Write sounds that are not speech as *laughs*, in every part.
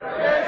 Hola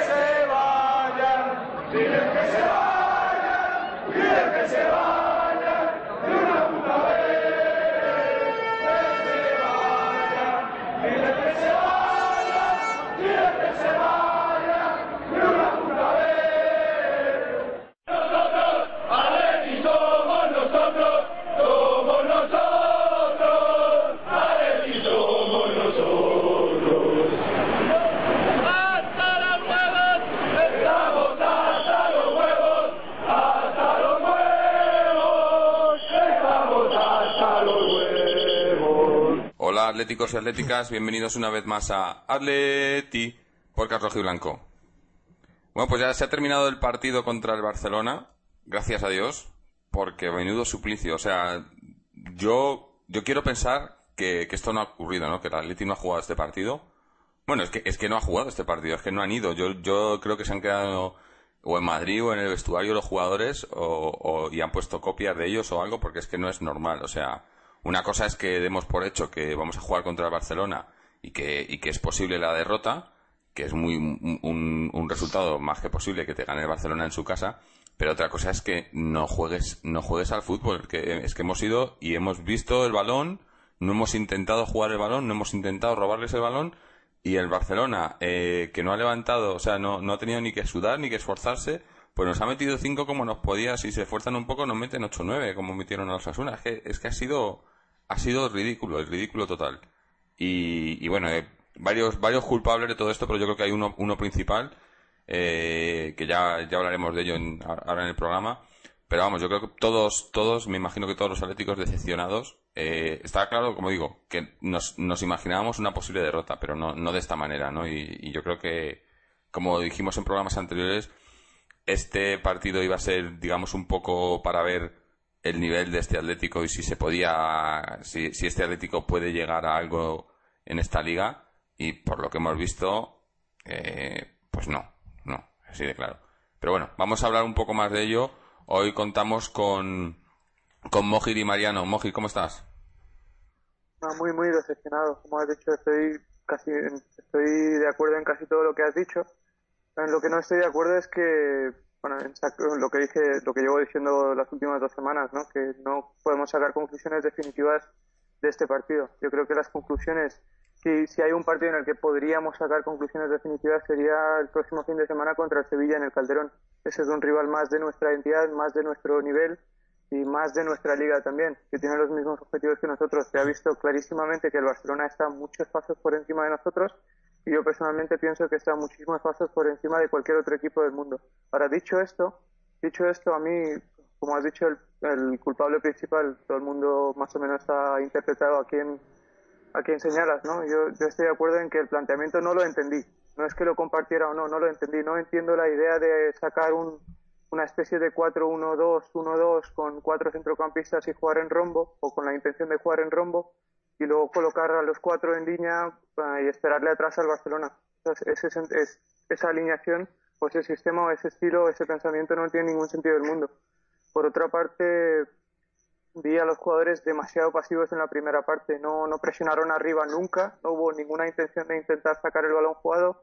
atléticos y atléticas, bienvenidos una vez más a Atleti por Carlos Blanco. Bueno, pues ya se ha terminado el partido contra el Barcelona, gracias a Dios, porque menudo suplicio. O sea, yo, yo quiero pensar que, que esto no ha ocurrido, ¿no? Que el Atleti no ha jugado este partido. Bueno, es que, es que no ha jugado este partido, es que no han ido. Yo, yo creo que se han quedado o en Madrid o en el vestuario los jugadores o- y han puesto copias de ellos o algo porque es que no es normal. O sea, una cosa es que demos por hecho que vamos a jugar contra el Barcelona y que, y que es posible la derrota, que es muy un, un- resultado más que posible que te gane el Barcelona en su casa, pero otra cosa es que no juegues, no juegues al fútbol, que es que hemos ido y hemos visto el balón, no hemos intentado jugar el balón, no hemos intentado robarles el balón y el Barcelona, eh, que no ha levantado, o sea, no, no ha tenido ni que sudar ni que esforzarse, pues nos ha metido cinco como nos podía, si se esfuerzan un poco nos meten 8-9, como metieron a los Asuna. Es que, es que ha sido, ha sido ridículo, el ridículo total. Y, y bueno, eh, varios, culpables de todo esto, pero yo creo que hay uno, uno principal, eh, que ya, ya hablaremos de ello en- ahora en el programa. Pero vamos, yo creo que todos, todos, me imagino que todos los atléticos decepcionados, eh, está claro, como digo, que nos, nos imaginábamos una posible derrota, pero no, no de esta manera, ¿no? Y, y yo creo que, como dijimos en programas anteriores, este partido iba a ser, digamos, un poco para ver el nivel de este Atlético y si se podía, si, si este Atlético puede llegar a algo en esta liga. Y por lo que hemos visto, eh, pues no, no, así de claro. Pero bueno, vamos a hablar un poco más de ello. Hoy contamos con, con Mojir y Mariano. Mojir, ¿cómo estás? Muy, muy decepcionado. Como has dicho, estoy casi, estoy de acuerdo en casi todo lo que has dicho. En lo que no estoy de acuerdo es que, bueno, lo que dije, lo que llevo diciendo las últimas dos semanas, ¿no? Que no podemos sacar conclusiones definitivas de este partido. Yo creo que las conclusiones, si, si hay un partido en el que podríamos sacar conclusiones definitivas sería el próximo fin de semana contra el Sevilla en el Calderón. Ese es un rival más de nuestra entidad, más de nuestro nivel y más de nuestra liga también, que tiene los mismos objetivos que nosotros. Se ha visto clarísimamente que el Barcelona está muchos pasos por encima de nosotros yo personalmente pienso que está muchísimos pasos por encima de cualquier otro equipo del mundo. Ahora, dicho esto, dicho esto, a mí, como has dicho, el, culpable principal, todo el mundo más o menos ha interpretado a quién, a quién señalas, ¿no? Yo, yo estoy de acuerdo en que el planteamiento no lo entendí. No es que lo compartiera o no, no lo entendí. No entiendo la idea de sacar un, una especie de 4-1-2, 1-2 con cuatro centrocampistas y jugar en rombo, o con la intención de jugar en rombo, y luego colocar a los cuatro en línea eh, y esperarle atrás al Barcelona. Esa alineación, o ese sistema, ese estilo, ese pensamiento no tiene ningún sentido del mundo. Por otra parte, vi a los jugadores demasiado pasivos en la primera parte. No, no presionaron arriba nunca, no hubo ninguna intención de intentar sacar el balón jugado.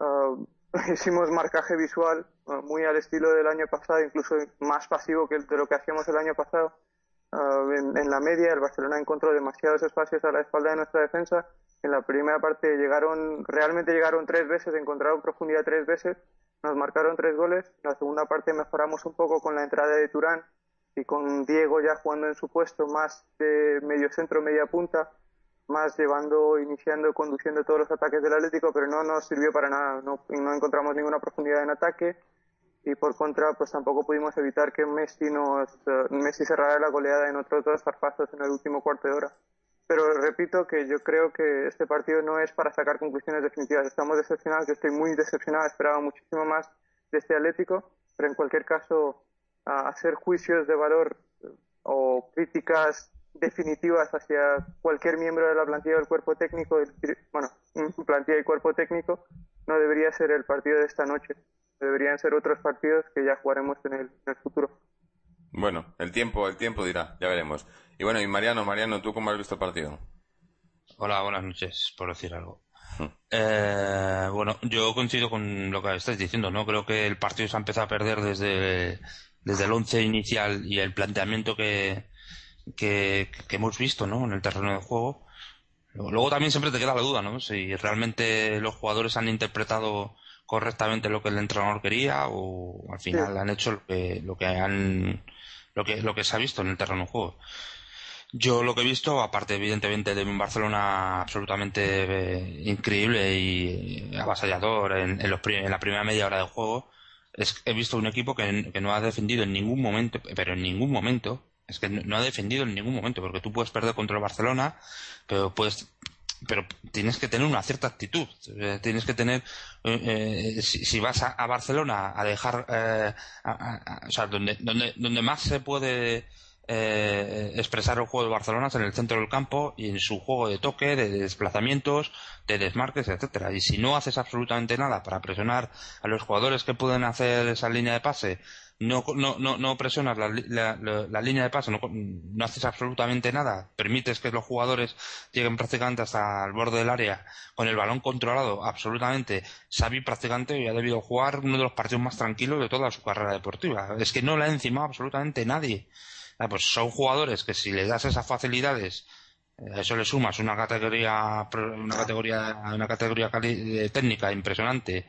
Ah, *laughs* hicimos marcaje visual ah, muy al estilo del año pasado, incluso más pasivo que lo que hacíamos el año pasado. Ah, en, la media, el Barcelona encontró demasiados espacios a la espalda de nuestra defensa. En la primera parte llegaron, realmente llegaron tres veces, encontraron profundidad tres veces, nos marcaron tres goles. En la segunda parte mejoramos un poco con la entrada de Turán y con Diego ya jugando en su puesto más de medio centro, media punta, más llevando, iniciando, conduciendo todos los ataques del Atlético, pero no nos sirvió para nada. No, no encontramos ninguna profundidad en ataque y por contra, pues tampoco pudimos evitar que Messi nos, eh, Messi cerrara la goleada en otros dos zarpazos en el último cuarto de hora. pero repito que yo creo que este partido no es para sacar conclusiones definitivas. Estamos decepcionados, yo estoy muy decepcionado, esperaba muchísimo más de este Atlético, pero en cualquier caso, hacer juicios de valor eh, o críticas definitivas hacia cualquier miembro de la plantilla del cuerpo técnico, bueno, plantilla y cuerpo técnico, no debería ser el partido de esta noche. Deberían ser otros partidos que ya jugaremos en el, en el futuro. Bueno, el tiempo, el tiempo dirá, ya veremos. Y bueno, y Mariano, Mariano, ¿tú cómo has visto el partido? Hola, buenas noches, por decir algo. Hmm. Eh, bueno, yo coincido con lo que estáis diciendo, ¿no? Creo que el partido se ha empezado a perder desde, desde el once inicial y el planteamiento que, que, hemos visto, ¿no? En el terreno de juego. Luego también siempre te queda la duda, ¿no? Si realmente los jugadores han interpretado correctamente lo que el entrenador quería o al final han hecho lo que, lo que han lo que, lo que se ha visto en el terreno de juego. Yo lo que he visto, aparte evidentemente de un Barcelona absolutamente eh, increíble y avasallador en, en, los, en, la primera media hora de juego, es, he visto un equipo que, que, no ha defendido en ningún momento, pero en ningún momento, es que no ha defendido en ningún momento, porque tú puedes perder contra el Barcelona, pero puedes pero tienes que tener una cierta actitud. Eh, tienes que tener, eh, eh, si, vas a, Barcelona a dejar, o sea, donde, donde, donde más se puede expresar el juego de Barcelona es en el centro del campo y en su juego de toque, de desplazamientos, de desmarques, etcétera. Y si no haces absolutamente nada para presionar a los jugadores que pueden hacer esa línea de pase no, no, no, no presionas la, la, línea de paso, no, no, haces absolutamente nada, permites que los jugadores lleguen prácticamente hasta el borde del área con el balón controlado absolutamente, Xavi prácticamente ha debido jugar uno de los partidos más tranquilos de toda su carrera deportiva. Es que no le ha encimado absolutamente nadie. Ah, pues son jugadores que si les das esas facilidades a eso le sumas una categoría una categoría una categoría técnica impresionante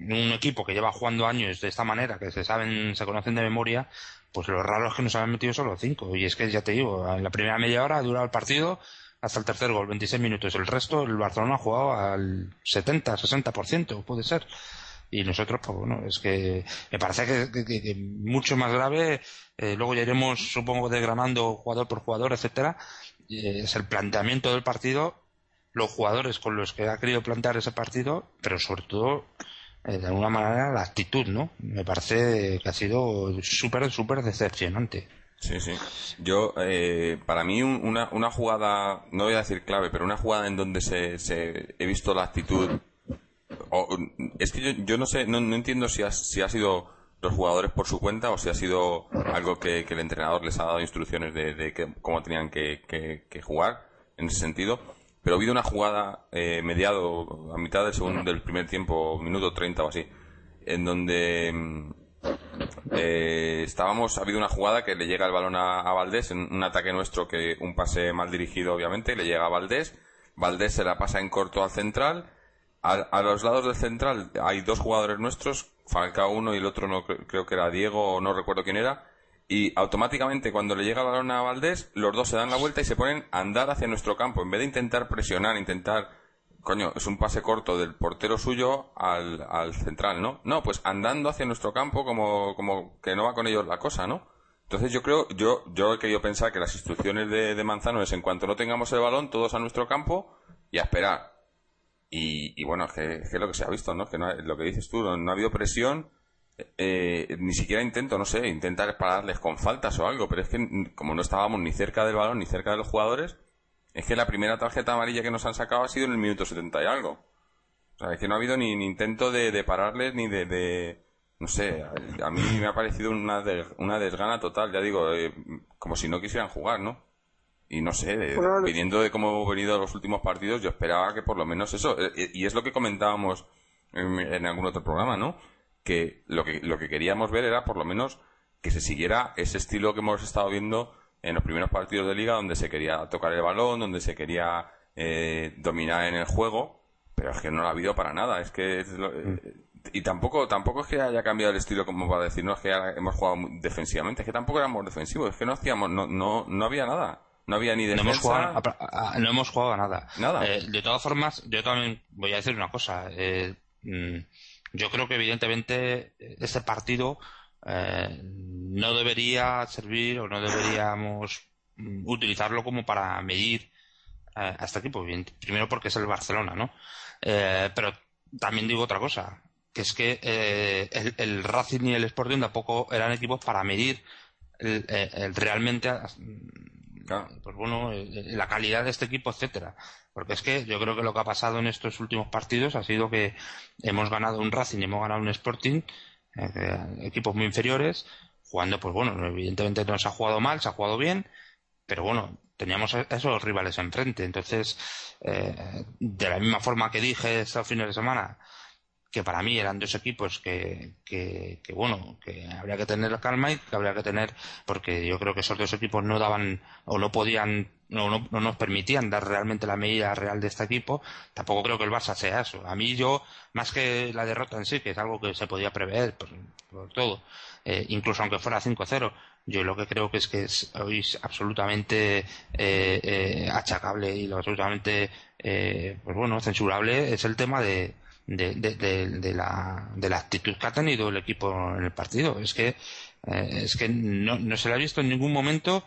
un equipo que lleva jugando años de esta manera, que se saben, se conocen de memoria, pues lo raro es que nos han metido solo cinco. Y es que ya te digo, en la primera media hora ha durado el partido hasta el tercer gol, 26 minutos. El resto, el Barcelona ha jugado al 70, 60%, puede ser. Y nosotros, pues bueno, es que me parece que, mucho más grave, eh, luego ya iremos, supongo, desgranando jugador por jugador, etcétera, es el planteamiento del partido, los jugadores con los que ha querido plantear ese partido, pero sobre todo eh, de alguna manera la actitud, ¿no? Me parece que ha sido súper, súper decepcionante. Sí, sí. Yo, eh, para mí, una, una jugada, no voy a decir clave, pero una jugada en donde se, se he visto la actitud. es que yo, yo no sé, no, entiendo si ha, si ha sido los jugadores por su cuenta o si ha sido algo que, el entrenador les ha dado instrucciones de, de cómo tenían que, que jugar en ese sentido pero ha habido una jugada eh, mediado a mitad del segundo del primer tiempo, minuto 30 o así, en donde mm, eh, estábamos, ha habido una jugada que le llega el balón a, Valdés, en un ataque nuestro que un pase mal dirigido obviamente, le llega a Valdés, Valdés se la pasa en corto al central, a, los lados del central hay dos jugadores nuestros, Falcao uno y el otro no creo que era Diego no recuerdo quién era, y automáticamente cuando le llega el balón a Valdés, los dos se dan la vuelta y se ponen a andar hacia nuestro campo. En vez de intentar presionar, intentar... Coño, es un pase corto del portero suyo al, al central, ¿no? No, pues andando hacia nuestro campo como, como que no va con ellos la cosa, ¿no? Entonces yo creo, yo, yo he querido pensar que las instrucciones de, de Manzano es en cuanto no tengamos el balón, todos a nuestro campo y a esperar. Y, y bueno, es que, es lo que se ha visto, ¿no? que no, lo que dices tú, no ha habido presión, eh, ni siquiera intento, no sé, intentar pararles con faltas o algo, pero es que como no estábamos ni cerca del balón ni cerca de los jugadores, es que la primera tarjeta amarilla que nos han sacado ha sido en el minuto 70 y algo. O sea, es que no ha habido ni, intento de, pararles ni de, no sé, a, mí me ha parecido una, una desgana total, ya digo, eh, como si no quisieran jugar, ¿no? Y no sé, viniendo de cómo hemos venido los últimos partidos, yo esperaba que por lo menos eso, eh, y es lo que comentábamos en algún otro programa, ¿no? Que lo que, lo que queríamos ver era por lo menos que se siguiera ese estilo que hemos estado viendo en los primeros partidos de liga donde se quería tocar el balón, donde se quería eh, dominar en el juego, pero es que no lo ha habido para nada. Es que mm. y tampoco tampoco es que haya cambiado el estilo como para decir no es que hemos jugado defensivamente, es que tampoco éramos defensivos, es que no hacíamos no no no había nada. No había ni defensa. No hemos jugado a, no hemos jugado nada. Nada. Eh, de todas formas, yo también voy a decir una cosa. Eh, mm, yo creo que evidentemente este partido eh, no debería servir o no deberíamos mm, utilizarlo como para medir eh, a este equipo. Primero porque es el Barcelona, ¿no? Eh, pero también digo otra cosa, que es que eh, el, Racing y el Sporting tampoco eran equipos para medir el, realmente pues bueno la calidad de este equipo etcétera porque es que yo creo que lo que ha pasado en estos últimos partidos ha sido que hemos ganado un Racing y hemos ganado un Sporting equipos muy inferiores jugando pues bueno evidentemente no se ha jugado mal se ha jugado bien pero bueno teníamos esos rivales enfrente. Entonces, eh, de la misma forma que dije estos fines de semana, que para mí eran dos equipos que, que, bueno, que habría que tener calma y que habría que tener, porque yo creo que esos dos equipos no daban o no podían no, no, no, nos permitían dar realmente la medida real de este equipo, tampoco creo que el Barça sea eso. A mí yo, más que la derrota en sí, que es algo que se podía prever por, todo, eh, incluso aunque fuera 5-0, yo lo que creo que es que es hoy absolutamente eh, eh, achacable y lo absolutamente pues bueno censurable es el tema de, de, de, la, de la actitud que ha tenido el equipo en el partido es que es que no, no se le ha visto en ningún momento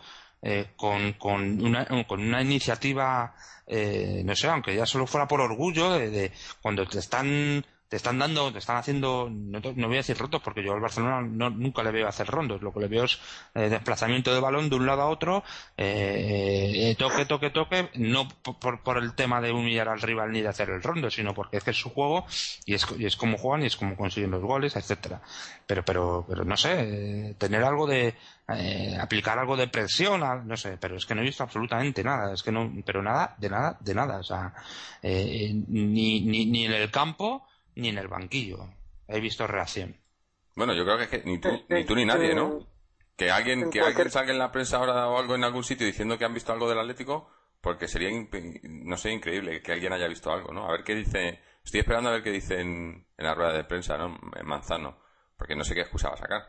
con, con, una, con una iniciativa no sé aunque ya solo fuera por orgullo de cuando te están te están dando, te están haciendo, no, voy a decir rotos porque yo al Barcelona nunca le veo hacer rondos, lo que le veo es eh, desplazamiento de balón de un lado a otro, eh, eh, toque, toque, toque, no por, por, el tema de humillar al rival ni de hacer el rondo, sino porque es que es su juego y es, y es como juegan y es como consiguen los goles, etcétera. Pero, pero, pero no sé, tener algo de, aplicar algo de presión, no sé, pero es que no he visto absolutamente nada, es que no, pero nada, de nada, de nada, o sea, ni, ni, ni en el campo, ni en el banquillo he visto reacción. Bueno, yo creo que, ni tú ni, tú, ni nadie, ¿no? Que alguien, que alguien salga en la prensa ahora o algo en algún sitio diciendo que han visto algo del Atlético, porque sería, no sé, increíble que alguien haya visto algo, ¿no? A ver qué dice, estoy esperando a ver qué dice en, la rueda de prensa, ¿no? En Manzano, porque no sé qué excusa va a sacar.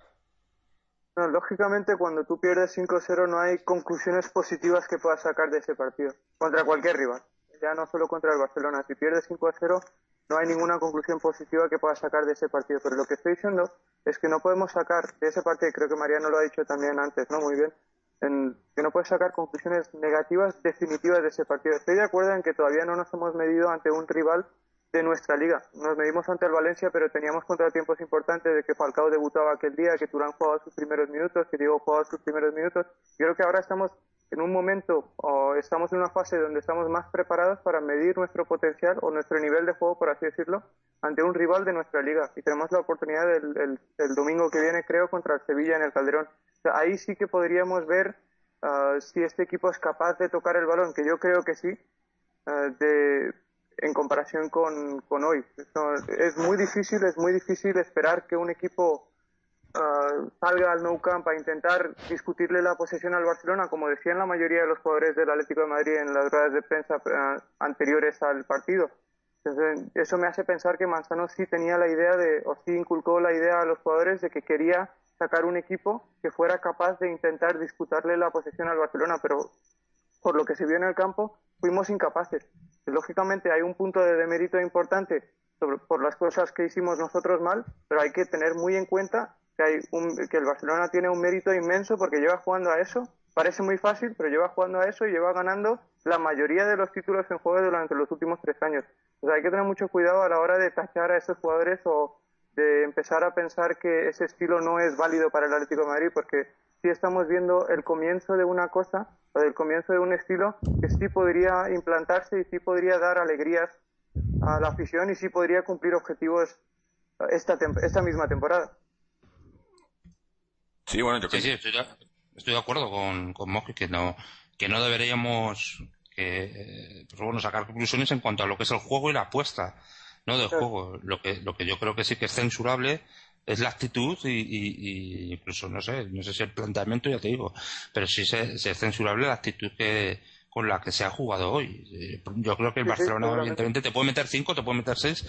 No, lógicamente cuando tú pierdes 5-0 no hay conclusiones positivas que puedas sacar de ese partido, contra cualquier rival, ya no solo contra el Barcelona. Si pierdes 5-0 no hay ninguna conclusión positiva que pueda sacar de ese partido. Pero lo que estoy diciendo es que no podemos sacar de ese partido, creo que Mariano lo ha dicho también antes, ¿no? Muy bien, en, que no puedes sacar conclusiones negativas definitivas de ese partido. Estoy de acuerdo en que todavía no nos hemos medido ante un rival de nuestra liga. Nos medimos ante el Valencia, pero teníamos contratiempos importantes de que Falcao debutaba aquel día, que Turán jugaba sus primeros minutos, que Diego jugaba sus primeros minutos. Creo que ahora estamos en un momento o estamos en una fase donde estamos más preparados para medir nuestro potencial o nuestro nivel de juego, por así decirlo, ante un rival de nuestra liga. Y tenemos la oportunidad del, el, domingo que viene, creo, contra el Sevilla en el Calderón. ahí sí que podríamos ver ah, si este equipo es capaz de tocar el balón, que yo creo que sí, ah, de, en comparación con, con hoy. es muy difícil, es muy difícil esperar que un equipo uh, salga al Nou Camp a intentar discutirle la posesión al Barcelona, como decían la mayoría de los jugadores del Atlético de Madrid en las ruedas de prensa uh, anteriores al partido. Entonces, eso me hace pensar que Manzano sí tenía la idea de, o sí inculcó la idea a los jugadores de que quería sacar un equipo que fuera capaz de intentar disputarle la posesión al Barcelona, pero por lo que se vio en el campo, fuimos incapaces. Lógicamente hay un punto de demérito importante sobre, por las cosas que hicimos nosotros mal, pero hay que tener muy en cuenta que, hay un, que el Barcelona tiene un mérito inmenso porque lleva jugando a eso. Parece muy fácil, pero lleva jugando a eso y lleva ganando la mayoría de los títulos en juego durante los últimos tres años. O sea, hay que tener mucho cuidado a la hora de tachar a esos jugadores o de empezar a pensar que ese estilo no es válido para el Atlético de Madrid, porque sí estamos viendo el comienzo de una cosa o del comienzo de un estilo que sí podría implantarse y sí podría dar alegrías a la afición y sí podría cumplir objetivos esta, esta misma temporada. Sí, bueno, yo sí, sí, estoy, de, acuerdo con, con que no, que no deberíamos que, pues bueno, sacar conclusiones en cuanto a lo que es el juego y la apuesta, ¿no? Del juego. Lo que, lo que yo creo que sí que es censurable es la actitud y, y, incluso, no sé, no sé si el planteamiento, ya te digo, pero sí es censurable la actitud que, con la que se ha jugado hoy. Yo creo que el Barcelona, evidentemente, te puede meter cinco, te puede meter seis,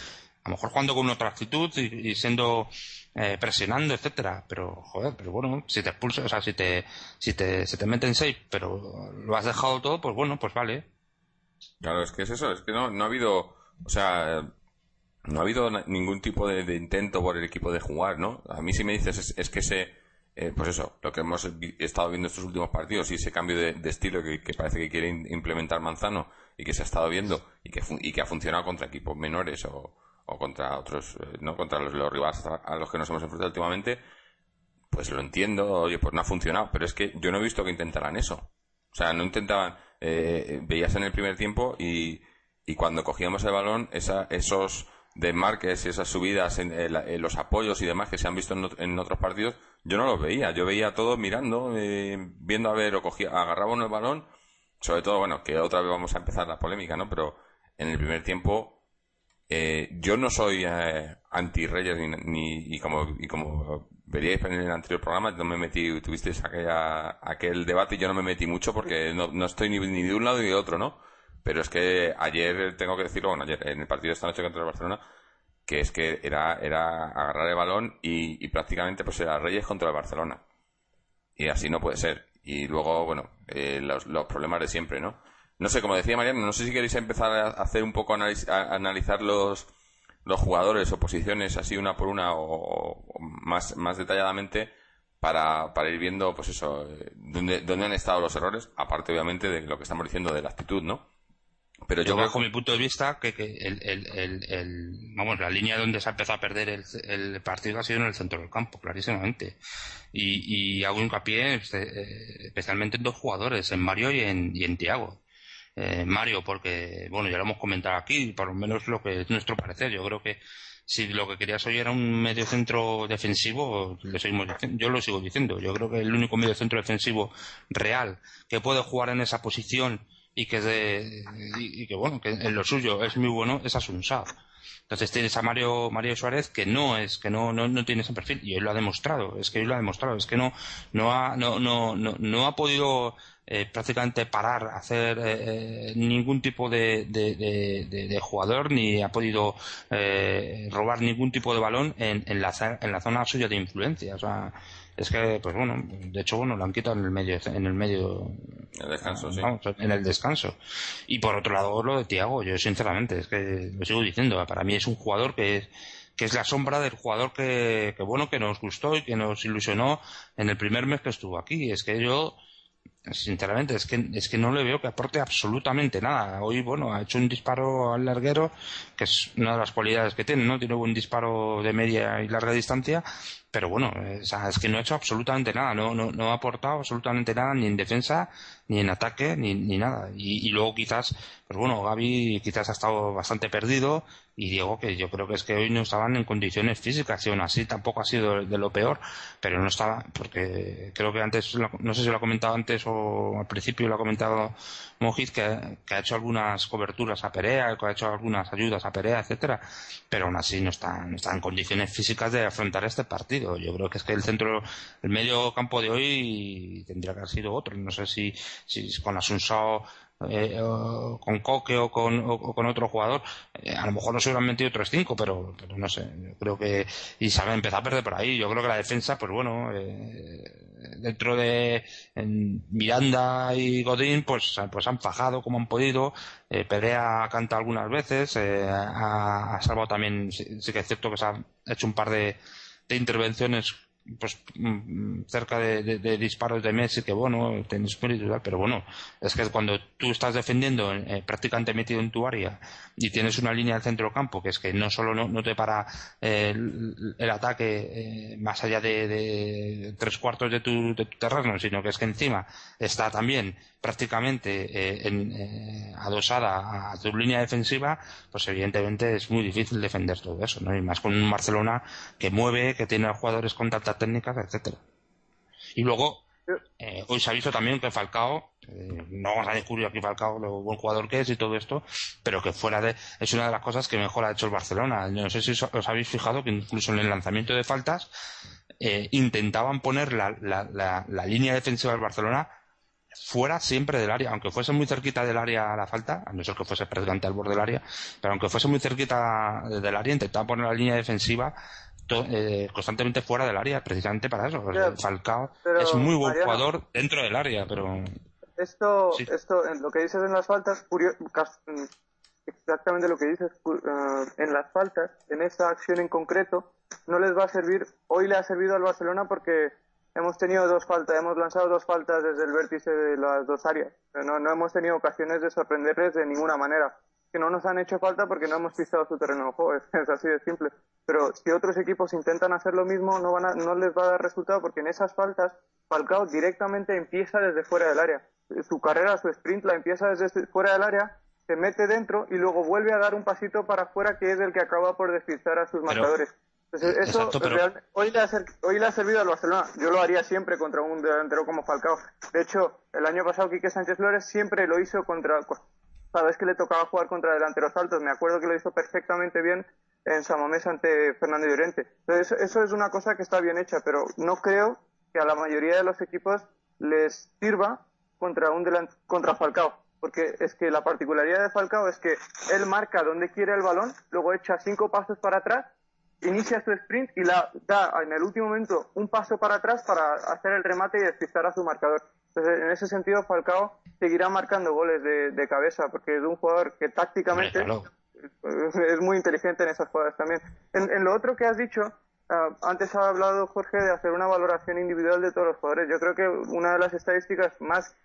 a lo mejor jugando con otra actitud y, siendo eh, presionando, etcétera. Pero, joder, pero bueno, si te expulsas, o sea, si te, si te, se te meten seis, pero lo has dejado todo, pues bueno, pues vale. Claro, es que es eso, es que no, no ha habido, o sea, no ha habido ningún tipo de, intento por el equipo de jugar, ¿no? A mí si me dices es, que ese, eh, pues eso, lo que hemos estado viendo estos últimos partidos y ese cambio de, estilo que, parece que quiere implementar Manzano y que se ha estado viendo y que, y que ha funcionado contra equipos menores o, contra otros, eh, no contra los, rivales a los que nos hemos enfrentado últimamente, pues lo entiendo, oye, pues no ha funcionado, pero es que yo no he visto que intentaran eso. O sea, no intentaban, eh, veías en el primer tiempo y, y cuando cogíamos el balón, esa, esos desmarques, esas subidas en, los apoyos y demás que se han visto en, otros partidos, yo no los veía. Yo veía todo mirando, eh, viendo a ver, o cogía, agarraba uno el balón, sobre todo, bueno, que otra vez vamos a empezar la polémica, ¿no? Pero en el primer tiempo, eh, yo no soy eh, anti-Reyes ni, y como, y como veríais en el anterior programa, no me metí, tuvisteis aquella, aquel debate y yo no me metí mucho porque no, no estoy ni, ni de un lado ni de otro, ¿no? Pero es que ayer, tengo que decirlo, bueno, ayer, en el partido de esta noche contra el Barcelona, que es que era, era agarrar el balón y, prácticamente pues era Reyes contra el Barcelona. Y así no puede ser. Y luego, bueno, eh, los, problemas de siempre, ¿no? No sé, como decía Mariano, no sé si queréis empezar a hacer un poco a, analizar los, los jugadores o posiciones así una por una o, más, más detalladamente para, para ir viendo, pues eso, eh, dónde, dónde han estado los errores, aparte obviamente de lo que estamos diciendo de la actitud, ¿no? Pero yo, bajo mi punto de vista, que, el, el, el, vamos, la línea donde se ha empezado a perder el, partido ha sido en el centro del campo, clarísimamente. Y, y hago hincapié eh, especialmente en dos jugadores, en Mario y en, y en Tiago. Eh, Mario, porque, bueno, ya lo hemos comentado aquí, por lo menos lo que es nuestro parecer. Yo creo que si lo que querías hoy era un medio centro defensivo, lo seguimos yo lo sigo diciendo. Yo creo que el único medio centro defensivo real que puede jugar en esa posición y que, de, y, que bueno, que en lo suyo es muy bueno, es Asunsao. Entonces tienes a Mario, Mario Suárez que no es, que no, no, no tiene ese perfil y él lo ha demostrado, es que él lo ha demostrado, es que no, no ha, no, no, no, no ha podido eh, prácticamente parar, hacer eh, ningún tipo de, de, de, jugador ni ha podido eh, robar ningún tipo de balón en, en, la, en la zona suya de influencia. O sea, es que pues bueno de hecho bueno lo han quitado en el medio en el medio el descanso sí. en el descanso. Y por otro lado lo de Tiago yo sinceramente es que lo sigo diciendo para mí es un jugador que es que es la sombra del jugador que, que bueno que nos gustó y que nos ilusionó en el primer mes que estuvo aquí. Es que yo sinceramente es que es que no le veo que aporte absolutamente nada. Hoy bueno ha hecho un disparo al larguero que es una de las cualidades que tiene no tiene un disparo de media y larga distancia pero bueno, es que no ha hecho absolutamente nada, no, no, no ha aportado absolutamente nada ni en defensa, ni en ataque, ni, ni nada. Y, luego quizás, pues bueno, Gaby quizás ha estado bastante perdido y Diego que yo creo que es que hoy no estaban en condiciones físicas y aún así tampoco ha sido de lo peor pero no estaba porque creo que antes no sé si lo ha comentado antes o al principio lo ha comentado Mojiz que, ha hecho algunas coberturas a Perea que ha hecho algunas ayudas a Perea etcétera pero aún así no está, no está en condiciones físicas de afrontar este partido yo creo que es que el centro el medio campo de hoy tendría que haber sido otro. No sé si, si con Asunsao eh, con Coque o con, con otro jugador, eh, a lo mejor no se hubieran metido 3-5, pero, pero no sé, yo creo que, y se ha empezado a perder por ahí, yo creo que la defensa, pues bueno, eh, dentro de Miranda y Godín, pues, pues han fajado como han podido, eh, Perea canta algunas veces, ha, salvado también, sí, sí, que es cierto que se ha hecho un par de, de intervenciones pues mm, cerca de, disparos de Messi que bueno tenéis mérito pero bueno es que cuando tú estás defendiendo eh, prácticamente metido en tu área y tienes una línea del centro campo que es que no solo no, te para eh, el, ataque eh, más allá de, tres cuartos de tu, de tu terreno sino que es que encima está también prácticamente eh, en, eh, adosada a tu línea defensiva, pues evidentemente es muy difícil defender todo eso, ¿no? Y más con un Barcelona que mueve, que tiene jugadores con tantas técnicas, etcétera. Y luego, eh, hoy se ha visto también que Falcao, no vamos a descubrir aquí Falcao lo buen jugador que es y todo esto, pero que fuera de, es una de las cosas que mejor ha hecho el Barcelona. No sé si os habéis fijado que incluso en el lanzamiento de faltas, intentaban poner la, la, la línea defensiva del Barcelona fuera siempre del área, aunque fuese muy cerquita del área a la falta, a no ser que fuese prácticamente al borde del área, pero aunque fuese muy cerquita del área, intentaba poner la línea defensiva eh, constantemente fuera del área, precisamente para eso. Falcao es muy buen jugador dentro del área, pero... Esto, esto, lo que dices en las faltas, exactamente lo que dices eh, en las faltas, en esa acción en concreto, no les va a servir, hoy le ha servido al Barcelona porque hemos tenido dos faltas, hemos lanzado dos faltas desde el vértice de las dos áreas. No, no hemos tenido ocasiones de sorprenderles de ninguna manera. Que no nos han hecho falta porque no hemos pisado su terreno de juego, *laughs* es, así de simple. Pero si otros equipos intentan hacer lo mismo, no, van no les va a dar resultado porque en esas faltas Falcao directamente empieza desde fuera del área. Su carrera, su sprint la empieza desde fuera del área, se mete dentro y luego vuelve a dar un pasito para afuera que es el que acaba por despistar a sus marcadores. Eso hoy, le ha, hoy, le ha, servido al Barcelona. Yo lo haría siempre contra un delantero como Falcao. De hecho, el año pasado Quique Sánchez Flores siempre lo hizo contra... Cada vez que le tocaba jugar contra delanteros altos, me acuerdo que lo hizo perfectamente bien en Samamés ante Fernando Llorente. Entonces, eso es una cosa que está bien hecha, pero no creo que a la mayoría de los equipos les sirva contra un contra Falcao porque es que la particularidad de Falcao es que él marca donde quiere el balón, luego echa cinco pasos para atrás, inicia su sprint y la da en el último momento un paso para atrás para hacer el remate y despistar a su marcador. Entonces, en ese sentido, Falcao seguirá marcando goles de, cabeza, porque es un jugador que tácticamente es muy inteligente en esas jugadas también. En, lo otro que has dicho, ah, antes ha hablado Jorge de hacer una valoración individual de todos los jugadores. Yo creo que una de las estadísticas más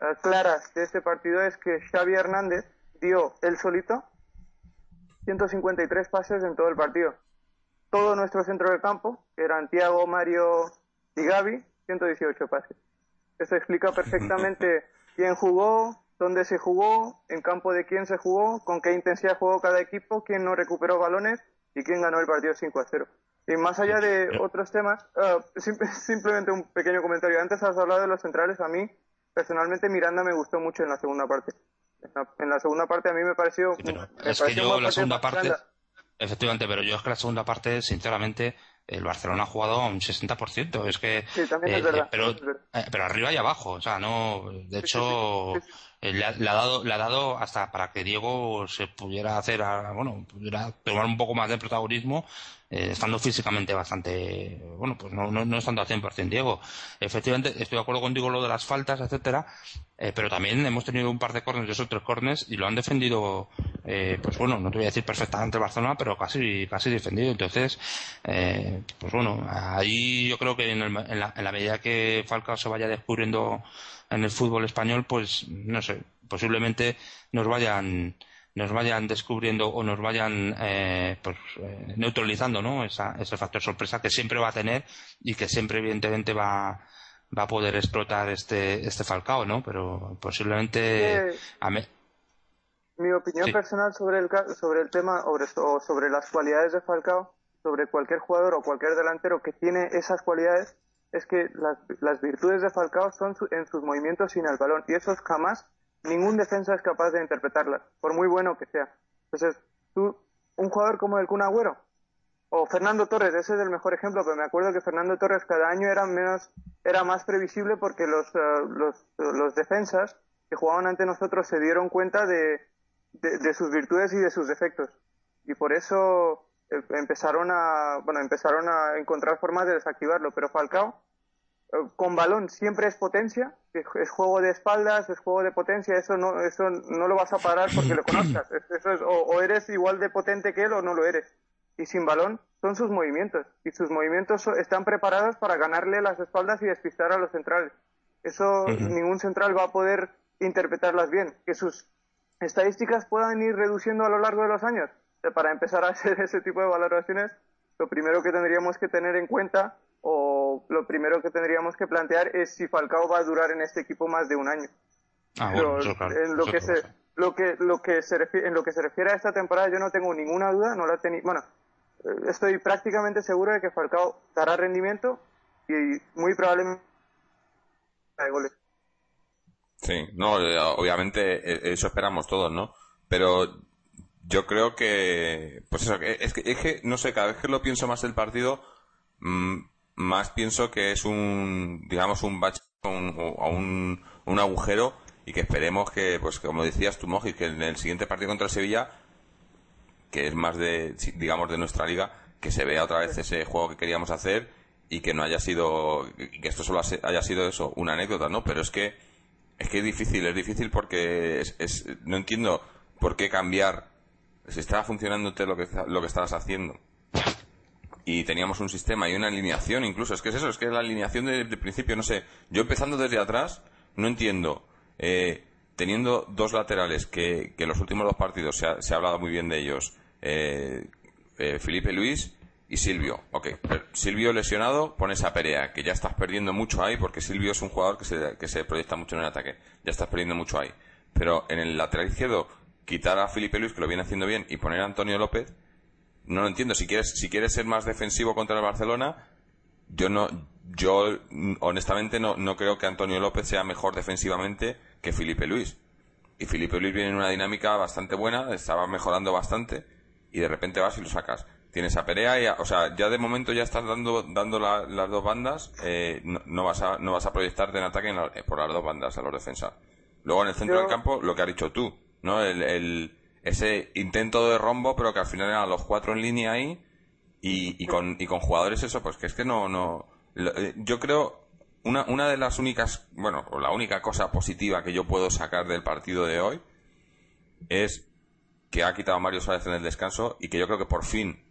eh, claras de este partido es que Xavi Hernández dio él solito 153 pases en todo el partido. Todo nuestro centro de campo, que eran Tiago, Mario y Gaby, 118 pases. Eso explica perfectamente *laughs* quién jugó, dónde se jugó, en campo de quién se jugó, con qué intensidad jugó cada equipo, quién no recuperó balones y quién ganó el partido 5 a 0. Y más allá de otros temas, eh, *laughs* simplemente un pequeño comentario. Antes has hablado de los centrales. A mí personalmente Miranda me gustó mucho en la segunda parte. En la, segunda parte a mí me pareció... es que yo la segunda parte... Efectivamente, pero yo es que la segunda parte, sinceramente, el Barcelona ha jugado a un 60%. Es que. Sí, también es eh, verdad. Pero, eh, pero arriba y abajo. O sea, no. De hecho, le, ha, dado, le ha dado hasta para que Diego se pudiera hacer, bueno, pudiera tomar un poco más de protagonismo eh, estando físicamente bastante, bueno, pues no, no, no estando al 100% Diego. Efectivamente, estoy de acuerdo contigo lo de las faltas, etcétera, eh, pero también hemos tenido un par de corners, dos o tres corners, y lo han defendido, eh, pues bueno, no te voy a decir perfectamente Barcelona, pero casi, casi defendido. Entonces, eh, pues bueno, ahí yo creo que en, en, la, en la medida que Falcao se vaya descubriendo en el fútbol español, pues no sé, posiblemente nos vayan nos vayan descubriendo o nos vayan eh, pues, eh, neutralizando ¿no? ese factor sorpresa que siempre va a tener y que siempre evidentemente va, va a poder explotar este, este Falcao, ¿no? Pero posiblemente... Mi opinión personal sobre el, sobre el tema o sobre las cualidades de Falcao, sobre cualquier jugador o cualquier delantero que tiene esas cualidades, es que las, las virtudes de Falcao son en sus movimientos sin el balón y esos jamás ningún defensa es capaz de interpretarlas, por muy bueno que sea. Entonces, tú, un jugador como el Kun Agüero, o Fernando Torres, ese es el mejor ejemplo, pero me acuerdo que Fernando Torres cada año era menos, era más previsible porque los, eh, los, los defensas que jugaban ante nosotros se dieron cuenta de, de, sus virtudes y de sus defectos. Y por eso eh, empezaron a, bueno, empezaron a encontrar formas de desactivarlo. Pero Falcao eh, con balón siempre es potencia, es juego de espaldas, es juego de potencia, eso no, eso no lo vas a parar porque lo conozcas. Eso es, o, eres igual de potente que él o no lo eres. Y sin balón son sus movimientos. Y sus movimientos están preparados para ganarle las espaldas y despistar a los centrales. Eso ningún central va a poder interpretarlas bien. Que sus estadísticas puedan ir reduciendo a lo largo de los años. Para empezar a *laughs* hacer ese tipo de valoraciones, lo primero que tendríamos que tener en cuenta o lo primero que tendríamos que plantear es si Falcao va a durar en este equipo más de un año. Ah, bueno, en lo que se lo que lo que se refiere, en lo que se refiere a esta temporada yo no tengo ninguna duda, no la tenía, bueno, eh, estoy prácticamente seguro de que Falcao dará rendimiento y muy probablemente de goles. Sí, no, eh, obviamente eh, eso esperamos todos, ¿no? Pero yo creo que, pues eso, es que, es que no sé, cada vez que lo pienso más el partido, mmm, más pienso que es un, digamos, un bache o un, un, agujero y que esperemos que, pues como decías tú, Moji, que en el siguiente partido contra el Sevilla, que es más de, digamos, de nuestra liga, que se vea otra vez ese juego que queríamos hacer y que no haya sido, que esto solo haya sido eso, una anécdota, ¿no? Pero es que, es que es difícil, es difícil porque es, es no entiendo por qué cambiar si estaba funcionando lo que, lo que estabas haciendo y teníamos un sistema y una alineación incluso. Es que es eso, es que la alineación de, principio, no sé. Yo empezando desde atrás, no entiendo. Eh, teniendo dos laterales que, que en los últimos dos partidos se ha, se ha hablado muy bien de ellos, eh, eh, Felipe Luis y Silvio. Ok, Silvio lesionado, pones a Perea, que ya estás perdiendo mucho ahí, porque Silvio es un jugador que se, que se proyecta mucho en el ataque. Ya estás perdiendo mucho ahí. Pero en el lateral izquierdo, quitar a Felipe Luis, que lo viene haciendo bien, y poner a Antonio López, no lo entiendo. Si quieres, si quieres ser más defensivo contra el Barcelona, yo no, yo honestamente no, no creo que Antonio López sea mejor defensivamente que Felipe Luis. Y Felipe Luis viene en una dinámica bastante buena, estaba mejorando bastante, y de repente vas y lo sacas tienes a Perea y o sea ya de momento ya estás dando dando las dos bandas eh, no, vas a no vas a proyectarte en ataque por las dos bandas a los defensas luego en el centro del campo lo que has dicho tú no el, ese intento de rombo pero que al final eran los cuatro en línea ahí y, y con y con jugadores eso pues que es que no no eh, yo creo una, una de las únicas bueno o la única cosa positiva que yo puedo sacar del partido de hoy es que ha quitado a Mario Suárez en el descanso y que yo creo que por fin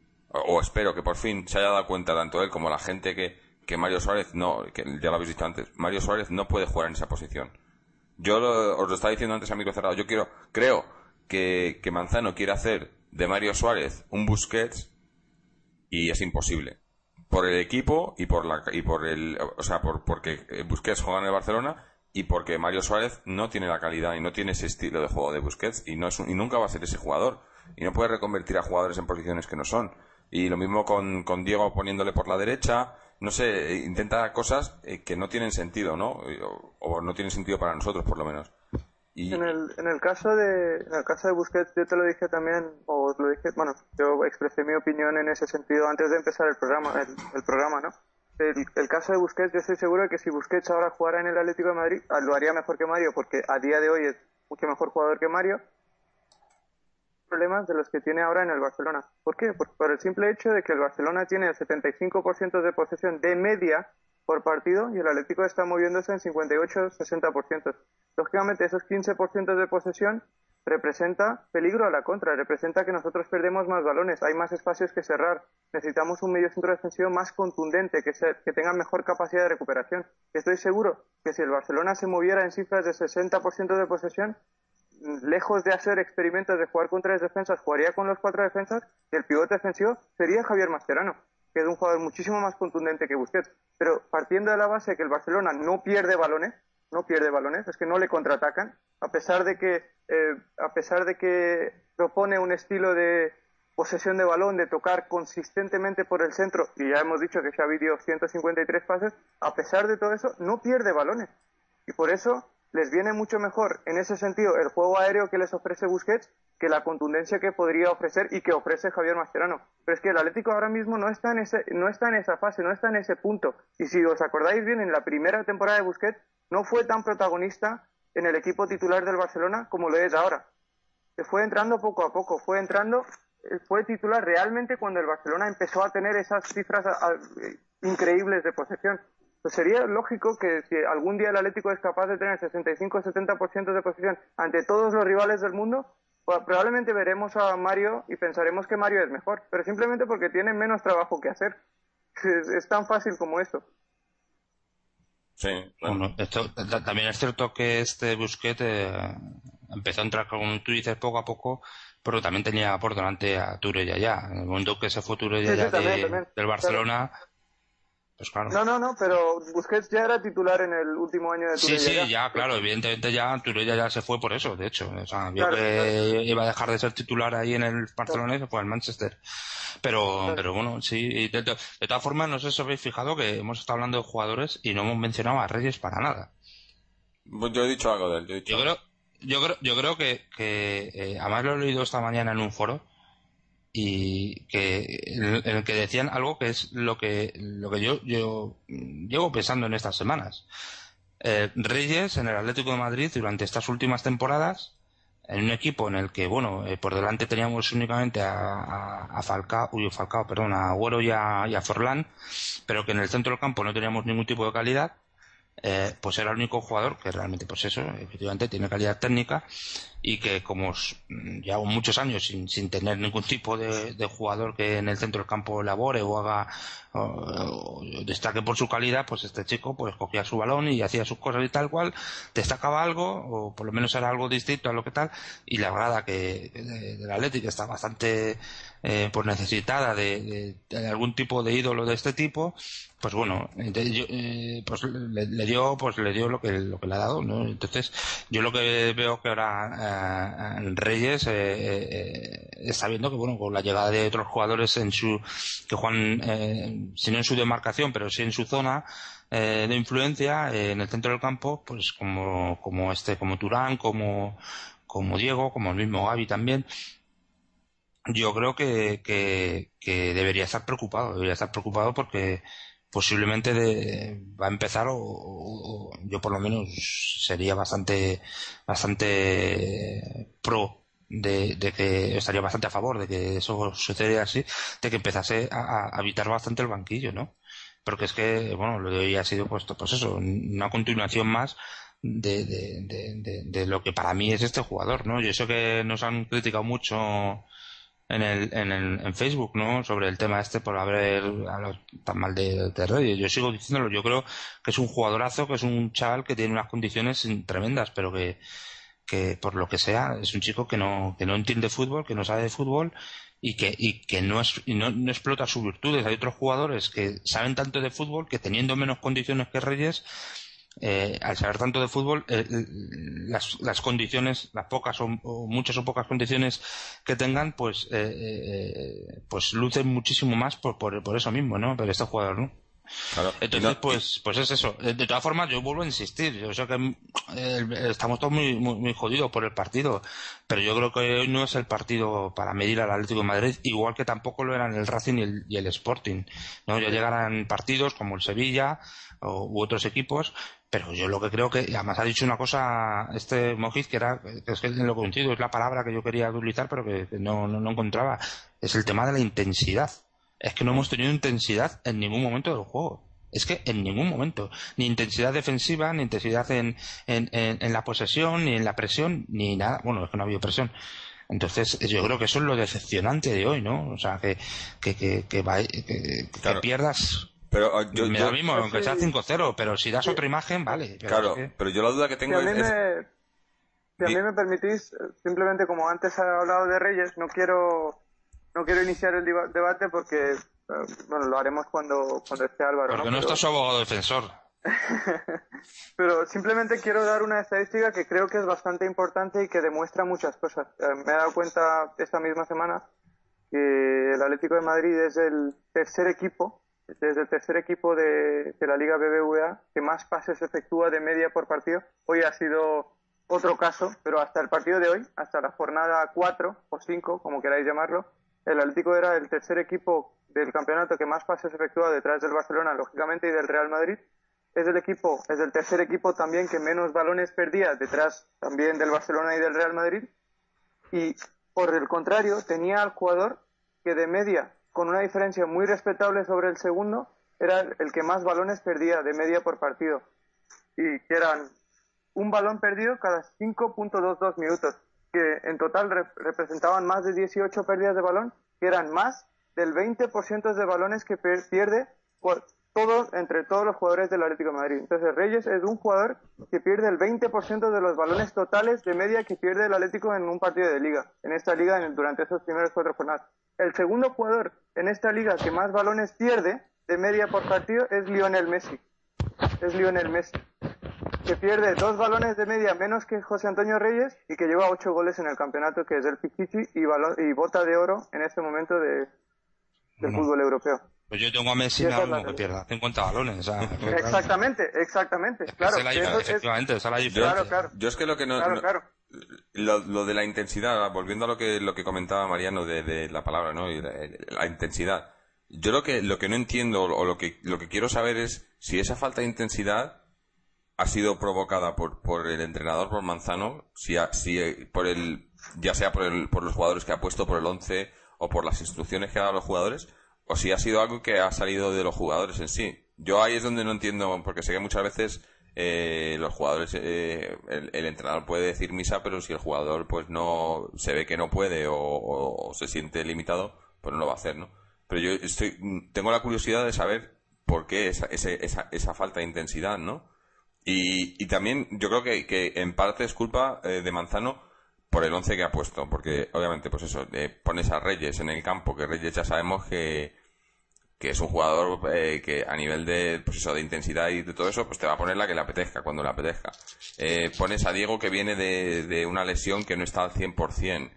o espero que por fin se haya dado cuenta tanto él como la gente que, que Mario Suárez no, que ya lo habéis visto antes, Mario Suárez no puede jugar en esa posición. Yo os lo estaba diciendo antes a micro cerrado, yo quiero, creo que, que Manzano quiere hacer de Mario Suárez un Busquets y es imposible. Por el equipo y por la, y por el, o sea, por, porque Busquets juega en el Barcelona y porque Mario Suárez no tiene la calidad y no tiene ese estilo de juego de Busquets y no es y nunca va a ser ese jugador y no puede reconvertir a jugadores en posiciones que no son. Y lo mismo con, con Diego poniéndole por la derecha. No sé, intenta cosas eh, que no tienen sentido, ¿no? O, no tienen sentido para nosotros, por lo menos. Y... En, el, en, el caso de, en el caso de Busquets, yo te lo dije también, o lo dije, bueno, yo expresé mi opinión en ese sentido antes de empezar el programa, el, programa, ¿no? El, el, caso de Busquets, yo estoy seguro de que si Busquets ahora jugara en el Atlético de Madrid, lo haría mejor que Mario, porque a día de hoy es mucho mejor jugador que Mario, problemas de los que tiene ahora en el Barcelona. ¿Por qué? Por, por el simple hecho de que el Barcelona tiene el 75% de posesión de media por partido y el Atlético está moviéndose en 58-60%. Lógicamente, esos 15% de posesión representa peligro a la contra, representa que nosotros perdemos más balones, hay más espacios que cerrar, necesitamos un medio centro defensivo más contundente, que, que tenga mejor capacidad de recuperación. Estoy seguro que si el Barcelona se moviera en cifras de 60% de posesión, lejos de hacer experimentos de jugar con tres defensas, jugaría con los cuatro defensas el pivote defensivo sería Javier Mascherano, que es un jugador muchísimo más contundente que Busquets. Pero partiendo de la base de que el Barcelona no pierde balones, no pierde balones, es que no le contraatacan, a pesar de que, eh, a pesar de que propone un estilo de posesión de balón, de tocar consistentemente por el centro, y ya hemos dicho que Xavi dio 153 pases, a pesar de todo eso, no pierde balones. Y por eso les viene mucho mejor en ese sentido el juego aéreo que les ofrece Busquets que la contundencia que podría ofrecer y que ofrece Javier Mascherano. Pero es que el Atlético ahora mismo no está en ese, no está en esa fase, no está en ese punto. Y si os acordáis bien, en la primera temporada de Busquets no fue tan protagonista en el equipo titular del Barcelona como lo es ahora. Fue entrando poco a poco, fue entrando, eh, fue titular realmente cuando el Barcelona empezó a tener esas cifras increíbles de posesión. Pues sería lógico que si algún día el Atlético es capaz de tener 65 o 70% de posición ante todos los rivales del mundo, pues probablemente veremos a Mario y pensaremos que Mario es mejor, pero simplemente porque tiene menos trabajo que hacer. *laughs* Es, tan fácil como. Sí, bueno. esto, también es cierto que este Busquets eh, empezó a entrar, como tú dices, poco a poco, pero también tenía por delante a Ture ya. En el momento que se fue Ture ya del Barcelona, pues no, no, no, pero Busquets ya era titular en el último año de Turella. Sí, sí, ya, claro, evidentemente ya Turella ya se fue por eso, de hecho. O sea, vio que iba a dejar de ser titular ahí en el Barcelona y se fue al Manchester. Pero, pero bueno, sí. De, de, todas formas, no sé si habéis fijado que hemos estado hablando de jugadores y no hemos mencionado a Reyes para nada. Pues yo he dicho algo de él. Yo, yo creo, yo creo, yo creo que, que eh, además lo he leído esta mañana en un foro y que en el que decían algo que es lo que lo que yo yo llevo pensando en estas semanas. Eh, Reyes en el Atlético de Madrid durante estas últimas temporadas en un equipo en el que bueno eh, por delante teníamos únicamente a, a, Falcao uy, Falcao perdón a Agüero y a, y a Forlán pero que en el centro del campo no teníamos ningún tipo de calidad eh, pues era el único jugador que realmente, pues eso, efectivamente tiene calidad técnica y que como llevo muchos años sin, sin tener ningún tipo de, jugador que en el centro del campo labore o haga o, destaque por su calidad, pues este chico pues cogía su balón y hacía sus cosas y tal cual, destacaba algo o por lo menos era algo distinto a lo que tal y la verdad que de, la Atlético está bastante eh, pues necesitada de, algún tipo de ídolo de este tipo pues bueno eh, pues le, dio pues le dio lo que lo que le ha dado ¿no? entonces yo lo que veo que ahora eh, Reyes eh, está viendo que bueno con la llegada de otros jugadores en su que juegan si no en su demarcación pero sí en su zona de influencia en el centro del campo pues como como este como Turán como como Diego como el mismo Gaby también yo creo que, que, debería estar preocupado, debería estar preocupado porque posiblemente de, va a empezar o, yo por lo menos sería bastante bastante pro de, de, que estaría bastante a favor de que eso sucediera así, de que empezase a, a evitar bastante el banquillo, ¿no? Porque es que, bueno, lo de hoy ha sido puesto, pues eso, una continuación más de, de, de, de, lo que para mí es este jugador, ¿no? Yo sé que nos han criticado mucho en, el, en, el, en Facebook, ¿no? Sobre el tema este por haber hablado tan mal de, de Reyes. Yo sigo diciéndolo, yo creo que es un jugadorazo, que es un chaval que tiene unas condiciones tremendas, pero que, que por lo que sea, es un chico que no, que no entiende fútbol, que no sabe de fútbol y que, y que no, es, y no, no explota sus virtudes. Hay otros jugadores que saben tanto de fútbol que teniendo menos condiciones que Reyes, eh, al saber tanto de fútbol, eh, las, las, condiciones, las pocas o, muchas o pocas condiciones que tengan, pues, eh, eh, pues lucen muchísimo más por, por, por, eso mismo, ¿no? Pero este jugador, ¿no? Claro. Entonces, pues, pues es eso. De todas formas, yo vuelvo a insistir. Yo sé que estamos todos muy, muy, muy, jodidos por el partido, pero yo creo que hoy no es el partido para medir al Atlético de Madrid, igual que tampoco lo eran el Racing y el, y el Sporting. ¿no? Ya llegarán partidos como el Sevilla o, u otros equipos pero yo lo que creo que, además ha dicho una cosa este Mojiz que era, es que lo coincido, es la palabra que yo quería utilizar, pero que, no, no, encontraba, es el tema de la intensidad. Es que no hemos tenido intensidad en ningún momento del juego. Es que en ningún momento. Ni intensidad defensiva, ni intensidad en, en, en, la posesión, ni en la presión, ni nada. Bueno, es que no ha habido presión. Entonces, yo creo que eso es lo decepcionante de hoy, ¿no? O sea, que, que, que, que, que pierdas pero ah, yo, me da mismo, aunque sea 5-0, pero si das otra imagen, vale. claro, pero yo la duda que tengo si a es... Me, si a mí me permitís, simplemente como antes ha hablado de Reyes, no quiero no quiero iniciar el debate porque, eh, bueno, lo haremos cuando, cuando esté Álvaro. Porque no, está su abogado defensor. *laughs* pero simplemente quiero dar una estadística que creo que es bastante importante y que demuestra muchas cosas. Eh, me he dado cuenta esta misma semana que el Atlético de Madrid es el tercer equipo desde el tercer equipo de, la Liga BBVA que más pases efectúa de media por partido. Hoy ha sido otro caso, pero hasta el partido de hoy, hasta la jornada 4 o 5, como queráis llamarlo, el Atlético era el tercer equipo del campeonato que más pases efectúa detrás del Barcelona, lógicamente, y del Real Madrid. Es el equipo, es el tercer equipo también que menos balones perdía detrás también del Barcelona y del Real Madrid. Y por el contrario, tenía al jugador que de media con una diferencia muy respetable sobre el segundo, era el que más balones perdía de media por partido. Y que eran un balón perdido cada 5.22 minutos, que en total representaban más de 18 pérdidas de balón, que eran más del 20% de balones que pierde por todo, entre todos los jugadores del Atlético de Madrid. Entonces Reyes es un jugador que pierde el 20% de los balones totales de media que pierde el Atlético en un partido de liga, en esta liga durante esos primeros cuatro jornadas. El segundo jugador en esta liga que más balones pierde de media por partido es Lionel Messi. Es Lionel Messi. Que pierde dos balones de media menos que José Antonio Reyes y que lleva ocho goles en el campeonato, que es el Pichichi y, y bota de oro en este momento de, del fútbol europeo. Pues yo tengo a Messi nada mismo que pierda 50 balones. exactamente, exactamente. Claro, efectivamente, esa es la diferencia. Claro, claro. Yo es que lo que no, claro, lo, de la intensidad, volviendo a lo que, lo que comentaba Mariano de, la palabra, ¿no? Y la, intensidad. Yo lo que, lo que no entiendo o lo que, lo que quiero saber es si esa falta de intensidad ha sido provocada por, por el entrenador, por Manzano, si, si por el, ya sea por, el, por los jugadores que ha puesto, por el 11 o por las instrucciones que ha dado a los jugadores, o si ha sido algo que ha salido de los jugadores en sí. Yo ahí es donde no entiendo, porque sé que muchas veces eh, los jugadores, eh, el, entrenador puede decir misa, pero si el jugador pues no se ve que no puede o, se siente limitado, pues no lo va a hacer, ¿no? Pero yo estoy, tengo la curiosidad de saber por qué esa, esa, esa falta de intensidad, ¿no? Y, y también yo creo que, que en parte es culpa eh, de Manzano por el once que ha puesto, porque obviamente, pues eso, pones a Reyes en el campo, que Reyes ya sabemos que, que es un jugador eh, que a nivel de, pues eso, de intensidad y de todo eso, pues te va a poner la que le apetezca, cuando le apetezca. Eh, pones a Diego que viene de, de, una lesión que no está al 100%.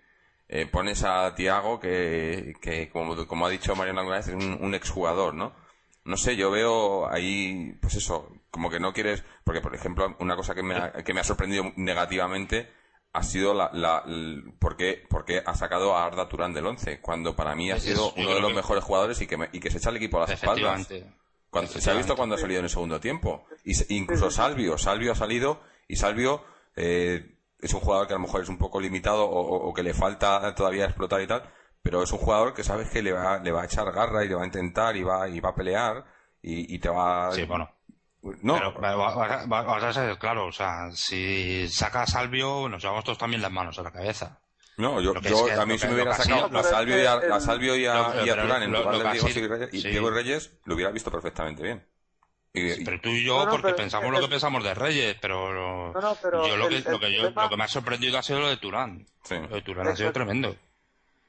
Eh, pones a Tiago que, que como, como, ha dicho Mariano alguna vez, es un, un exjugador, ¿no? No sé, yo veo ahí, pues eso, como que no quieres, porque por ejemplo, una cosa que me ha, que me ha sorprendido negativamente ha sido la, la, porque, porque ha sacado a Arda Turán del 11, cuando para mí ha sido uno de los mejores jugadores y que, y que se echa el equipo a las espaldas. Cuando, se ha visto cuando ha salido en el segundo tiempo. Y, incluso Salvio, Salvio ha salido y Salvio eh, es un jugador que a lo mejor es un poco limitado o, que le falta todavía explotar y tal, pero es un jugador que sabes que le va, le va a echar garra y le va a intentar y va, y va a pelear y, y te va... Sí, bueno no. Pero vas a, ser claro, o sea, si saca a Salvio, nos llevamos todos también las manos a la cabeza. No, yo, yo a mí si me hubiera sacado a Salvio y a, a, Salvio y a, y a Turán en lugar de Diego, y Reyes, y Diego Reyes, lo hubiera visto perfectamente bien. Y, pero tú y yo, porque pensamos lo que pensamos de Reyes, pero, yo, lo, que, lo, que yo, lo que me ha sorprendido ha sido lo de Turán. Lo de Turán ha sido tremendo.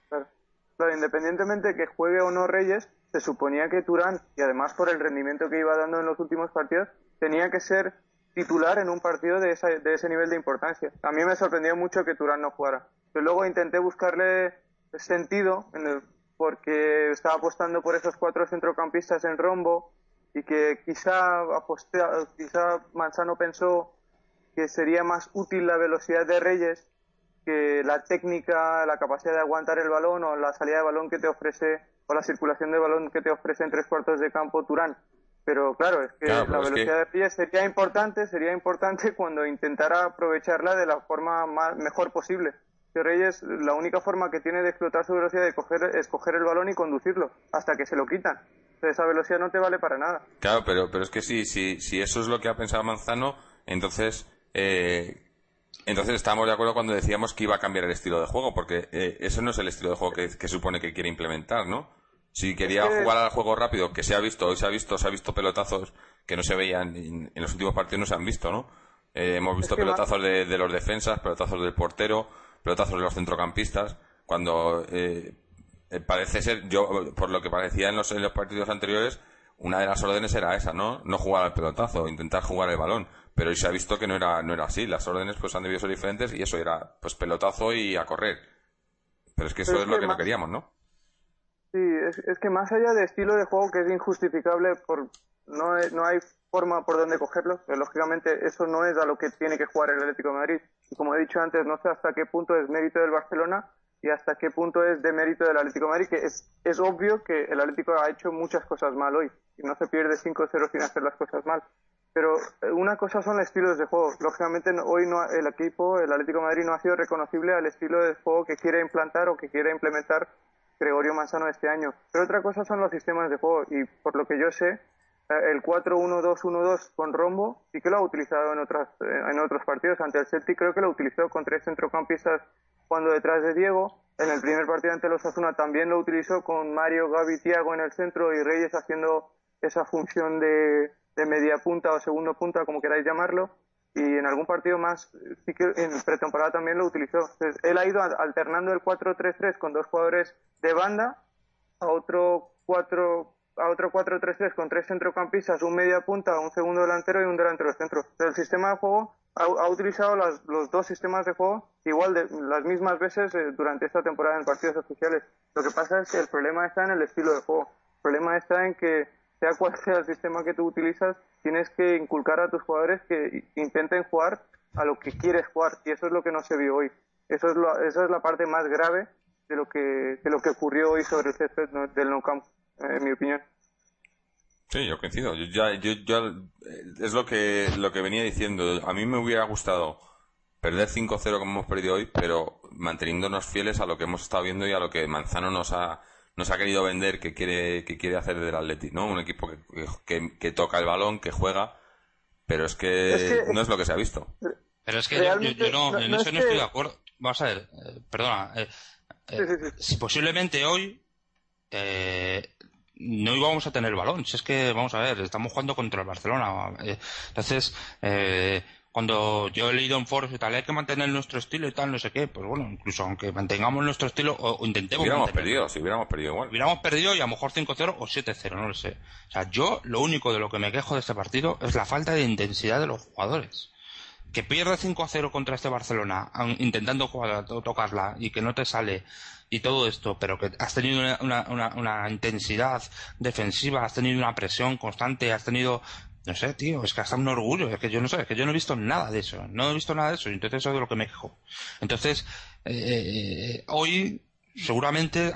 Claro, independientemente de que juegue o no Reyes, se suponía que Turán, y además por el rendimiento que iba dando en los últimos partidos, tenía que ser titular en un partido de, de ese nivel de importancia. A mí me sorprendió mucho que Turán no jugara. Pero luego intenté buscarle sentido en el, porque estaba apostando por esos cuatro centrocampistas en rombo y que quizá, aposté, quizá Manzano pensó que sería más útil la velocidad de Reyes que la técnica, la capacidad de aguantar el balón o la salida de balón que te ofrece o la circulación de balón que te ofrece en tres cuartos de campo Turán. Pero claro, es que la velocidad de Reyes sería importante, sería importante *laughs* cuando intentara aprovecharla de la forma más, mejor posible. Que Reyes, la única forma que tiene de explotar su velocidad coger, es coger el balón y conducirlo, hasta que se lo quitan. esa velocidad no te vale para nada. Claro, pero, pero es que si, si, si eso es lo que ha pensado Manzano, entonces, eh, entonces estábamos de acuerdo cuando decíamos que iba a cambiar el estilo de juego, porque eh, eso no es el estilo de juego que, que supone que quiere implementar, ¿no? Si quería jugar al juego rápido, que se ha visto, hoy se ha visto, se ha visto pelotazos que no se veían en, los últimos partidos, no se han visto, ¿no? Eh, hemos visto pelotazos de, los defensas, pelotazos del portero, pelotazos de los centrocampistas, cuando eh, eh, parece ser, yo, por lo que parecía en los, en los partidos anteriores, una de las órdenes era esa, ¿no? No jugar al pelotazo, intentar jugar el balón. Pero hoy se ha visto que no era, no era así. Las órdenes pues han debido ser diferentes y eso era pues pelotazo y a correr. Pero es que eso es, lo que no queríamos, ¿no? Sí, es, es, que más allá de estilo de juego que es injustificable, por no, no hay forma por donde cogerlo, lógicamente eso no es a lo que tiene que jugar el Atlético de Madrid. Y como he dicho antes, no sé hasta qué punto es mérito del Barcelona y hasta qué punto es de mérito del Atlético de Madrid, que es, es obvio que el Atlético ha hecho muchas cosas mal hoy y no se pierde 5-0 sin hacer las cosas mal. Pero eh, una cosa son los estilos de juego. Lógicamente hoy no, el equipo, el Atlético Madrid no ha sido reconocible al estilo de juego que quiere implantar o que quiere implementar Gregorio Manzano este año. Pero otra cosa son los sistemas de juego y por lo que yo sé, eh, el 4-1-2-1-2 con rombo sí que lo ha utilizado en, otras, eh, en otros partidos. Ante el Celtic creo que lo utilizó con tres centrocampistas cuando detrás de Diego. En el primer partido ante los Asuna también lo utilizó con Mario, Gaby, Tiago en el centro y Reyes haciendo esa función de, de media punta o segundo punta, como queráis llamarlo y en algún partido más, sí que en pretemporada también lo utilizó. él ha ido alternando el 4-3-3 con dos jugadores de banda, a otro 4 a otro 4-3-3 con tres centrocampistas, un media punta, un segundo delantero y un delantero centro. el sistema de juego ha, utilizado los dos sistemas de juego igual de las mismas veces eh, durante esta temporada en partidos oficiales. Lo que pasa es que el problema está en el estilo de juego. El problema está en que sea cual sea el sistema que tú utilizas, tienes que inculcar a tus jugadores que intenten jugar a lo que quieres jugar y eso es lo que no se vio hoy. Eso es, lo, eso es la parte más grave de lo que, de lo que ocurrió hoy sobre el césped del no camp, en mi opinión. Sí, yo coincido. Yo ya, yo, eh, es lo que, lo que venía diciendo. A mí me hubiera gustado perder 5-0 como hemos perdido hoy, pero manteniéndonos fieles a lo que hemos estado viendo y a lo que Manzano nos ha, nos ha querido vender que quiere, que quiere hacer del Atleti, ¿no? Un equipo que, que, toca el balón, que juega, pero es que, no es lo que se ha visto. Pero es que yo, no, en eso no estoy de acuerdo. Vamos a ver, eh, perdona. Eh, eh, si posiblemente hoy no íbamos a tener balón. Si es que, vamos a ver, estamos jugando contra el Barcelona. entonces, cuando yo he leído en foros y tal, hay que mantener nuestro estilo y tal, no sé qué, pues bueno, incluso aunque mantengamos nuestro estilo o, intentemos. Hubiéramos perdido, si hubiéramos perdido igual. Hubiéramos perdido y a lo mejor 5-0 o 7-0, no lo sé. O sea, yo lo único de lo que me quejo de este partido es la falta de intensidad de los jugadores. Que pierde 5-0 contra este Barcelona, intentando jugar, tocarla y que no te sale y todo esto, pero que has tenido una, una, una, intensidad defensiva, has tenido una presión constante, has tenido no sé, tío, es que hasta un orgullo, es que yo no sé, es que yo no he visto nada de eso, no he visto nada de eso, entonces eso es de lo que me quejo. Entonces, eh, eh, hoy seguramente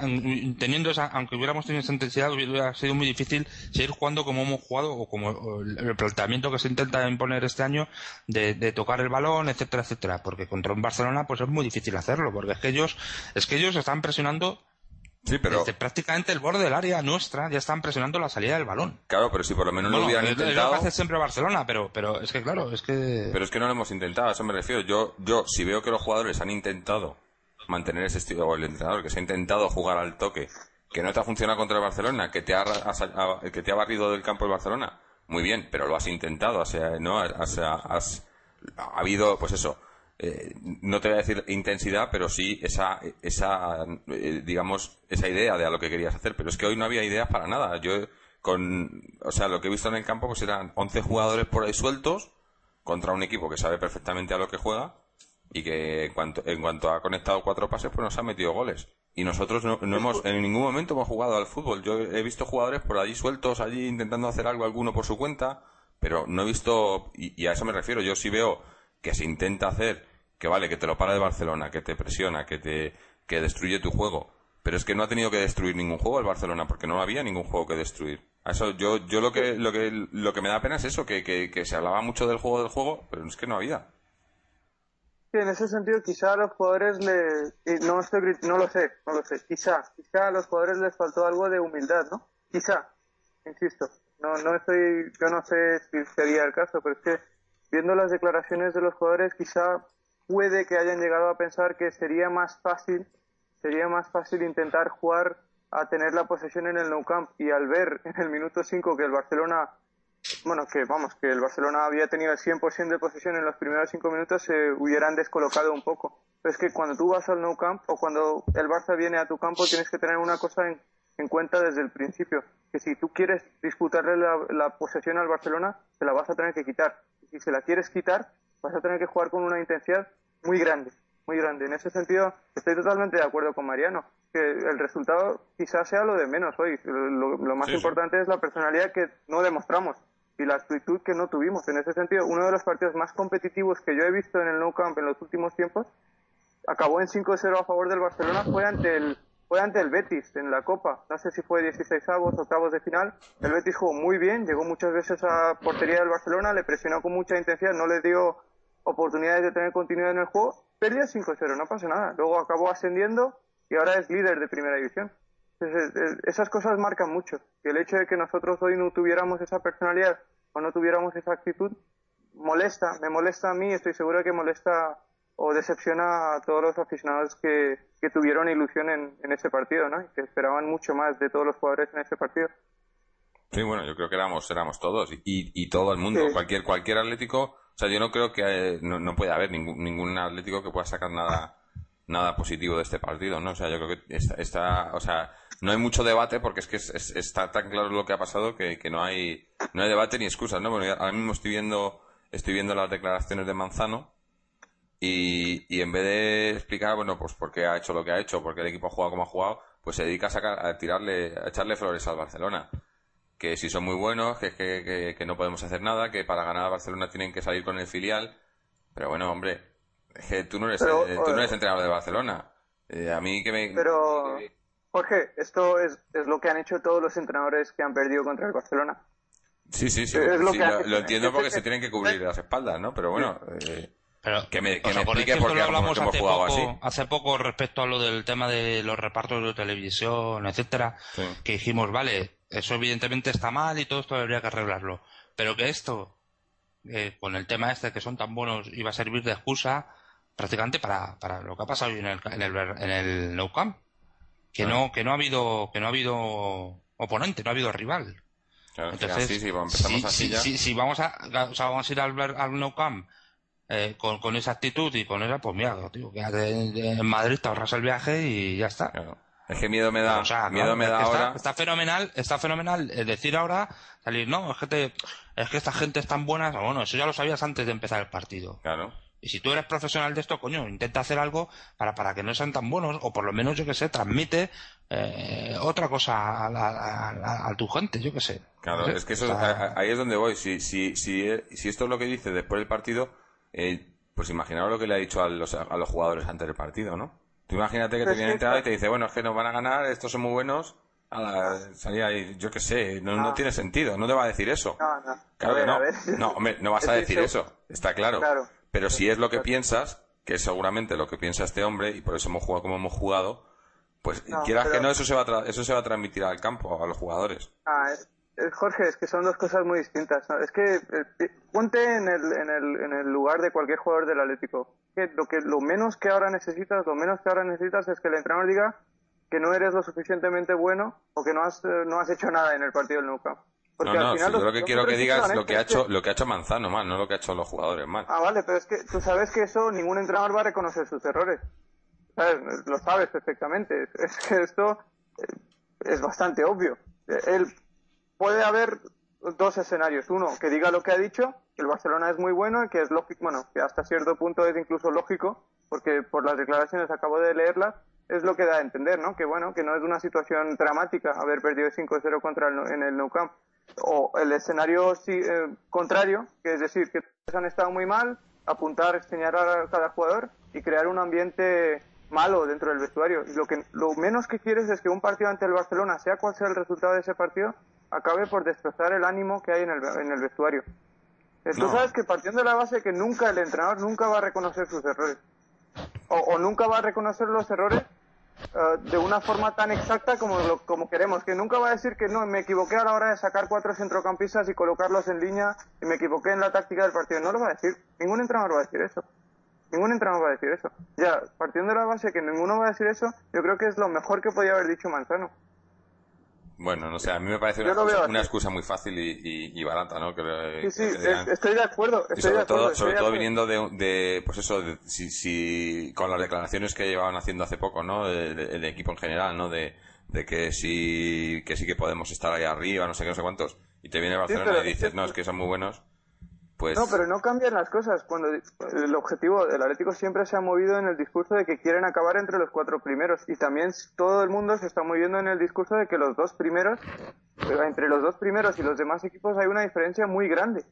teniendo esa, aunque hubiéramos tenido esa intensidad hubiera sido muy difícil seguir jugando como hemos jugado o como el planteamiento que se intenta imponer este año de, de, tocar el balón etcétera etcétera porque contra un Barcelona pues es muy difícil hacerlo porque es que ellos es que ellos están presionando Sí, pero... Desde prácticamente el borde del área nuestra ya están presionando la salida del balón. Claro, pero si por lo menos no lo hubieran intentado... Lo hace siempre Barcelona, pero, pero es que claro, es que... Pero es que no lo hemos intentado, a eso me refiero. Yo, yo si veo que los jugadores han intentado mantener ese estilo, o el entrenador que se ha intentado jugar al toque, que no te ha funcionado contra el Barcelona, que te ha, que te ha barrido del campo el Barcelona, muy bien, pero lo has intentado, o sea, ¿no? has, ha habido, pues eso, eh, no te voy a decir intensidad, pero sí esa, esa eh, digamos, esa idea de a lo que querías hacer. Pero es que hoy no había ideas para nada. Yo, con, o sea, lo que he visto en el campo, pues eran 11 jugadores por ahí sueltos contra un equipo que sabe perfectamente a lo que juega y que en cuanto, en cuanto ha conectado cuatro pases, pues nos ha metido goles. Y nosotros no, no hemos, en ningún momento hemos jugado al fútbol. Yo he visto jugadores por allí sueltos, allí intentando hacer algo, alguno por su cuenta, pero no he visto, y, y a eso me refiero, yo sí veo que se intenta hacer, que vale, que te lo para de Barcelona, que te presiona, que te que destruye tu juego, pero es que no ha tenido que destruir ningún juego el Barcelona porque no había ningún juego que destruir. eso yo yo lo que lo que lo que me da pena es eso, que, que, se hablaba mucho del juego del juego, pero es que no había. Sí, en ese sentido quizá a los jugadores le no estoy no lo sé, no lo sé, quizá, quizá a los jugadores les faltó algo de humildad, ¿no? Quizá, insisto, no no estoy yo no sé si sería el caso, pero es que viendo las declaraciones de los jugadores, quizá puede que hayan llegado a pensar que sería más fácil, sería más fácil intentar jugar a tener la posesión en el Nou Camp y al ver en el minuto 5 que el Barcelona, bueno, que vamos, que el Barcelona había tenido el 100% de posesión en los primeros 5 minutos, se hubieran descolocado un poco. Pero es que cuando tú vas al Nou Camp o cuando el Barça viene a tu campo tienes que tener una cosa en, en cuenta desde el principio, que si tú quieres disputarle la, posesión al Barcelona, te la vas a tener que quitar. Y si se la quieres quitar, vas a tener que jugar con una intensidad muy grande, muy grande. En ese sentido, estoy totalmente de acuerdo con Mariano, que el resultado quizás sea lo de menos hoy. Lo, más importante es la personalidad que no demostramos y la actitud que no tuvimos. En ese sentido, uno de los partidos más competitivos que yo he visto en el Nou Camp en los últimos tiempos acabó en 5-0 a favor del Barcelona, fue ante el fue ante el Betis en la Copa. No sé si fue 16 avos, octavos de final. El Betis jugó muy bien, llegó muchas veces a portería del Barcelona, le presionó con mucha intensidad, no le dio oportunidades de tener continuidad en el juego. Perdió 5-0, no pasa nada. Luego acabó ascendiendo y ahora es líder de primera división. esas cosas marcan mucho. Y el hecho de que nosotros hoy no tuviéramos esa personalidad o no tuviéramos esa actitud molesta, me molesta a mí, estoy seguro que molesta o decepciona a todos los aficionados que, que tuvieron ilusión en, en, ese partido, ¿no? Y que esperaban mucho más de todos los jugadores en ese partido. Sí, bueno, yo creo que éramos, éramos todos y, y todo el mundo, cualquier, cualquier atlético, o sea, yo no creo que eh, no, no, puede haber ningún, ningún atlético que pueda sacar nada, nada positivo de este partido, ¿no? O sea, yo creo que está, está o sea, no hay mucho debate porque es que está tan claro lo que ha pasado que, que no hay, no hay debate ni excusas, ¿no? Bueno, ahora mismo estoy viendo, estoy viendo las declaraciones de Manzano y, y en vez de explicar, bueno, pues por qué ha hecho lo que ha hecho, por qué el equipo ha jugado como ha jugado, pues se dedica a, sacar, a tirarle, a echarle flores al Barcelona. Que si son muy buenos, que, que, que, no podemos hacer nada, que para ganar a Barcelona tienen que salir con el filial. Pero bueno, hombre, es que tú no eres, eh, tú no eres entrenador de Barcelona. Eh, a mí que me... Pero, Jorge, esto es, es lo que han hecho todos los entrenadores que han perdido contra el Barcelona. Sí, sí, sí. lo, entiendo porque se tienen que cubrir las espaldas, ¿no? Pero bueno... Eh, pero, que me, que me explique por qué hablamos hace poco, hace poco respecto a lo del tema de los repartos de televisión, etcétera, que dijimos, vale, eso evidentemente está mal y todo esto debería que arreglarlo. Pero que esto eh, con el tema este que son tan buenos iba a servir de excusa prácticamente para, para lo que ha pasado hoy en el, en el, en el No Camp. Que no, que no ha habido, que no ha habido oponente, no ha habido rival. Entonces, si, si, vamos a, o sea, vamos a ir al, al No Camp eh, con, con, esa actitud y con esa, pues mira, tío, en Madrid te ahorras el viaje y ya está. Es que miedo me da, miedo me da ahora. Está, fenomenal, está fenomenal decir ahora, salir, no, es que es que esta gente es tan buena, bueno, eso ya lo sabías antes de empezar el partido. Claro. Y si tú eres profesional de esto, coño, intenta hacer algo para, para que no sean tan buenos, o por lo menos, yo que sé, transmite eh, otra cosa a, tu gente, yo que sé. Claro, es que eso, ahí es donde voy. Si, si, si, si esto es lo que dice después del partido, eh, pues imaginaos lo que le ha dicho a los, a los jugadores antes del partido, ¿no? Tú imagínate que te viene entrada y te dice, bueno, es que nos van a ganar, estos son muy buenos, a la salida y yo qué sé, no, no, tiene sentido, no te va a decir eso. No, no. Claro que no. No, hombre, no vas a *laughs* decir eso, está claro. claro. Pero si es lo que piensas, que es seguramente lo que piensa este hombre, y por eso hemos jugado como hemos jugado, pues quieras que no, eso se, va a eso se va a transmitir al campo, a los jugadores. Ah, Jorge, es que son dos cosas muy distintas. Es que eh, ponte en el, en, el, en el lugar de cualquier jugador del Atlético. Que lo, que lo menos que ahora necesitas, lo menos que ahora necesitas es que el entrenador diga que no eres lo suficientemente bueno o que no has, eh, no has hecho nada en el partido del Nou no, no, yo lo que quiero que digas lo que ha hecho, lo que ha hecho Manzano mal, no lo que ha hecho los jugadores mal. Ah, vale, pero es que tú sabes que eso ningún entrenador va a reconocer sus errores. Lo sabes perfectamente. *laughs* Es que esto eh, es bastante obvio. Él puede haber dos escenarios. Uno, que diga lo que ha dicho, que el Barcelona es muy bueno y que es lógico, bueno, que hasta cierto punto es incluso lógico, porque por las declaraciones acabo de leerlas, es lo que da a entender, ¿no? Que bueno, que no es una situación dramática haber perdido 5-0 contra el, en el Nou Camp o el escenario eh, contrario, que es decir, que han estado muy mal, apuntar, señalar a cada jugador y crear un ambiente malo dentro del vestuario. Y lo, que, lo menos que quieres es que un partido ante el Barcelona, sea cual sea el resultado de ese partido, acabe por destrozar el ánimo que hay en el, en el vestuario. Tú sabes que partiendo de la base que nunca el entrenador nunca va a reconocer sus errores. O, o nunca va a reconocer los errores eh, de una forma tan exacta como, como queremos, que nunca va a decir que no, me equivoqué a la hora de sacar cuatro centrocampistas y colocarlos en línea y me equivoqué en la táctica del partido. No lo va a decir, ningún entrenador va a decir eso. Ningún entrenador va a decir eso. Ya, partiendo de la base que ninguno va a decir eso, yo creo que es lo mejor que podía haber dicho Manzano. Bueno, no sé, a mí me parece una, excusa, muy fácil y, barata, ¿no? sí, sí, estoy de acuerdo. sobre todo, sobre todo viniendo de, pues eso, si, si, con las declaraciones que llevaban haciendo hace poco, ¿no? El, equipo en general, ¿no? De, de que sí, que sí que podemos estar ahí arriba, no sé qué, no sé cuántos. Y te viene Barcelona y dices, no, es que son muy buenos. Pues no, pero no cambian las cosas. Cuando el objetivo del Atlético siempre se ha movido en el discurso de que quieren acabar entre los cuatro primeros y también todo el mundo se está moviendo en el discurso de que los dos primeros, eh, entre los dos primeros y los demás equipos hay una diferencia muy grande,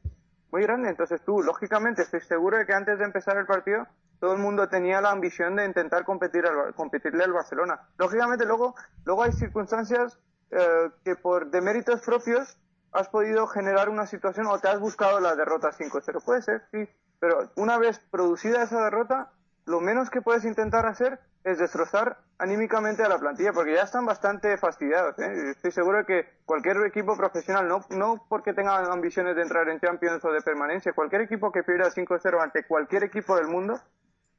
muy grande. Entonces tú, lógicamente, estoy seguro de que antes de empezar el partido todo el mundo tenía la ambición de intentar competir al, competirle al Barcelona. Lógicamente luego, luego hay circunstancias eh, que por deméritos propios has podido generar una situación o te has buscado la derrota 5-0. Puede ser, sí, pero una vez producida esa derrota, lo menos que puedes intentar hacer es destrozar anímicamente a la plantilla, porque ya están bastante fastidiados. ¿eh? Estoy seguro de que cualquier equipo profesional, no, no porque tenga ambiciones de entrar en Champions o de permanencia, cualquier equipo que pierda 5-0 ante cualquier equipo del mundo,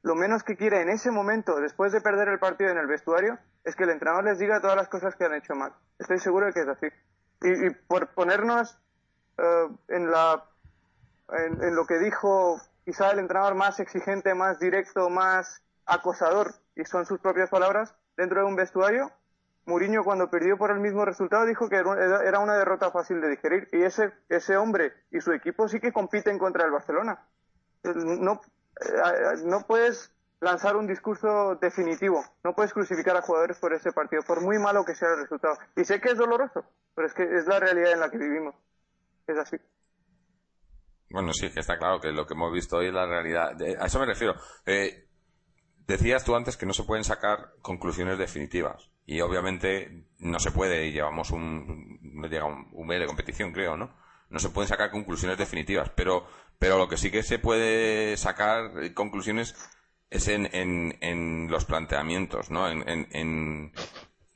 lo menos que quiere en ese momento, después de perder el partido en el vestuario, es que el entrenador les diga todas las cosas que han hecho mal. Estoy seguro de que es así y, por ponernos eh, en, la, en, lo que dijo quizá el entrenador más exigente, más directo, más acosador, y son sus propias palabras, dentro de un vestuario, Mourinho cuando perdió por el mismo resultado dijo que era una derrota fácil de digerir y ese, ese hombre y su equipo sí que compiten contra el Barcelona. No, eh, no puedes lanzar un discurso definitivo. No puedes crucificar a jugadores por ese partido, por muy malo que sea el resultado. Y sé que es doloroso, pero es que es la realidad en la que vivimos. Es así. Bueno, sí, está claro que lo que hemos visto hoy es la realidad. A eso me refiero. Eh, decías tú antes que no se pueden sacar conclusiones definitivas. Y obviamente no se puede, y llevamos un, llega un, un mes de competición, creo, ¿no? No se pueden sacar conclusiones definitivas, pero, pero lo que sí que se puede sacar conclusiones es en, en, en los planteamientos, ¿no? En, en,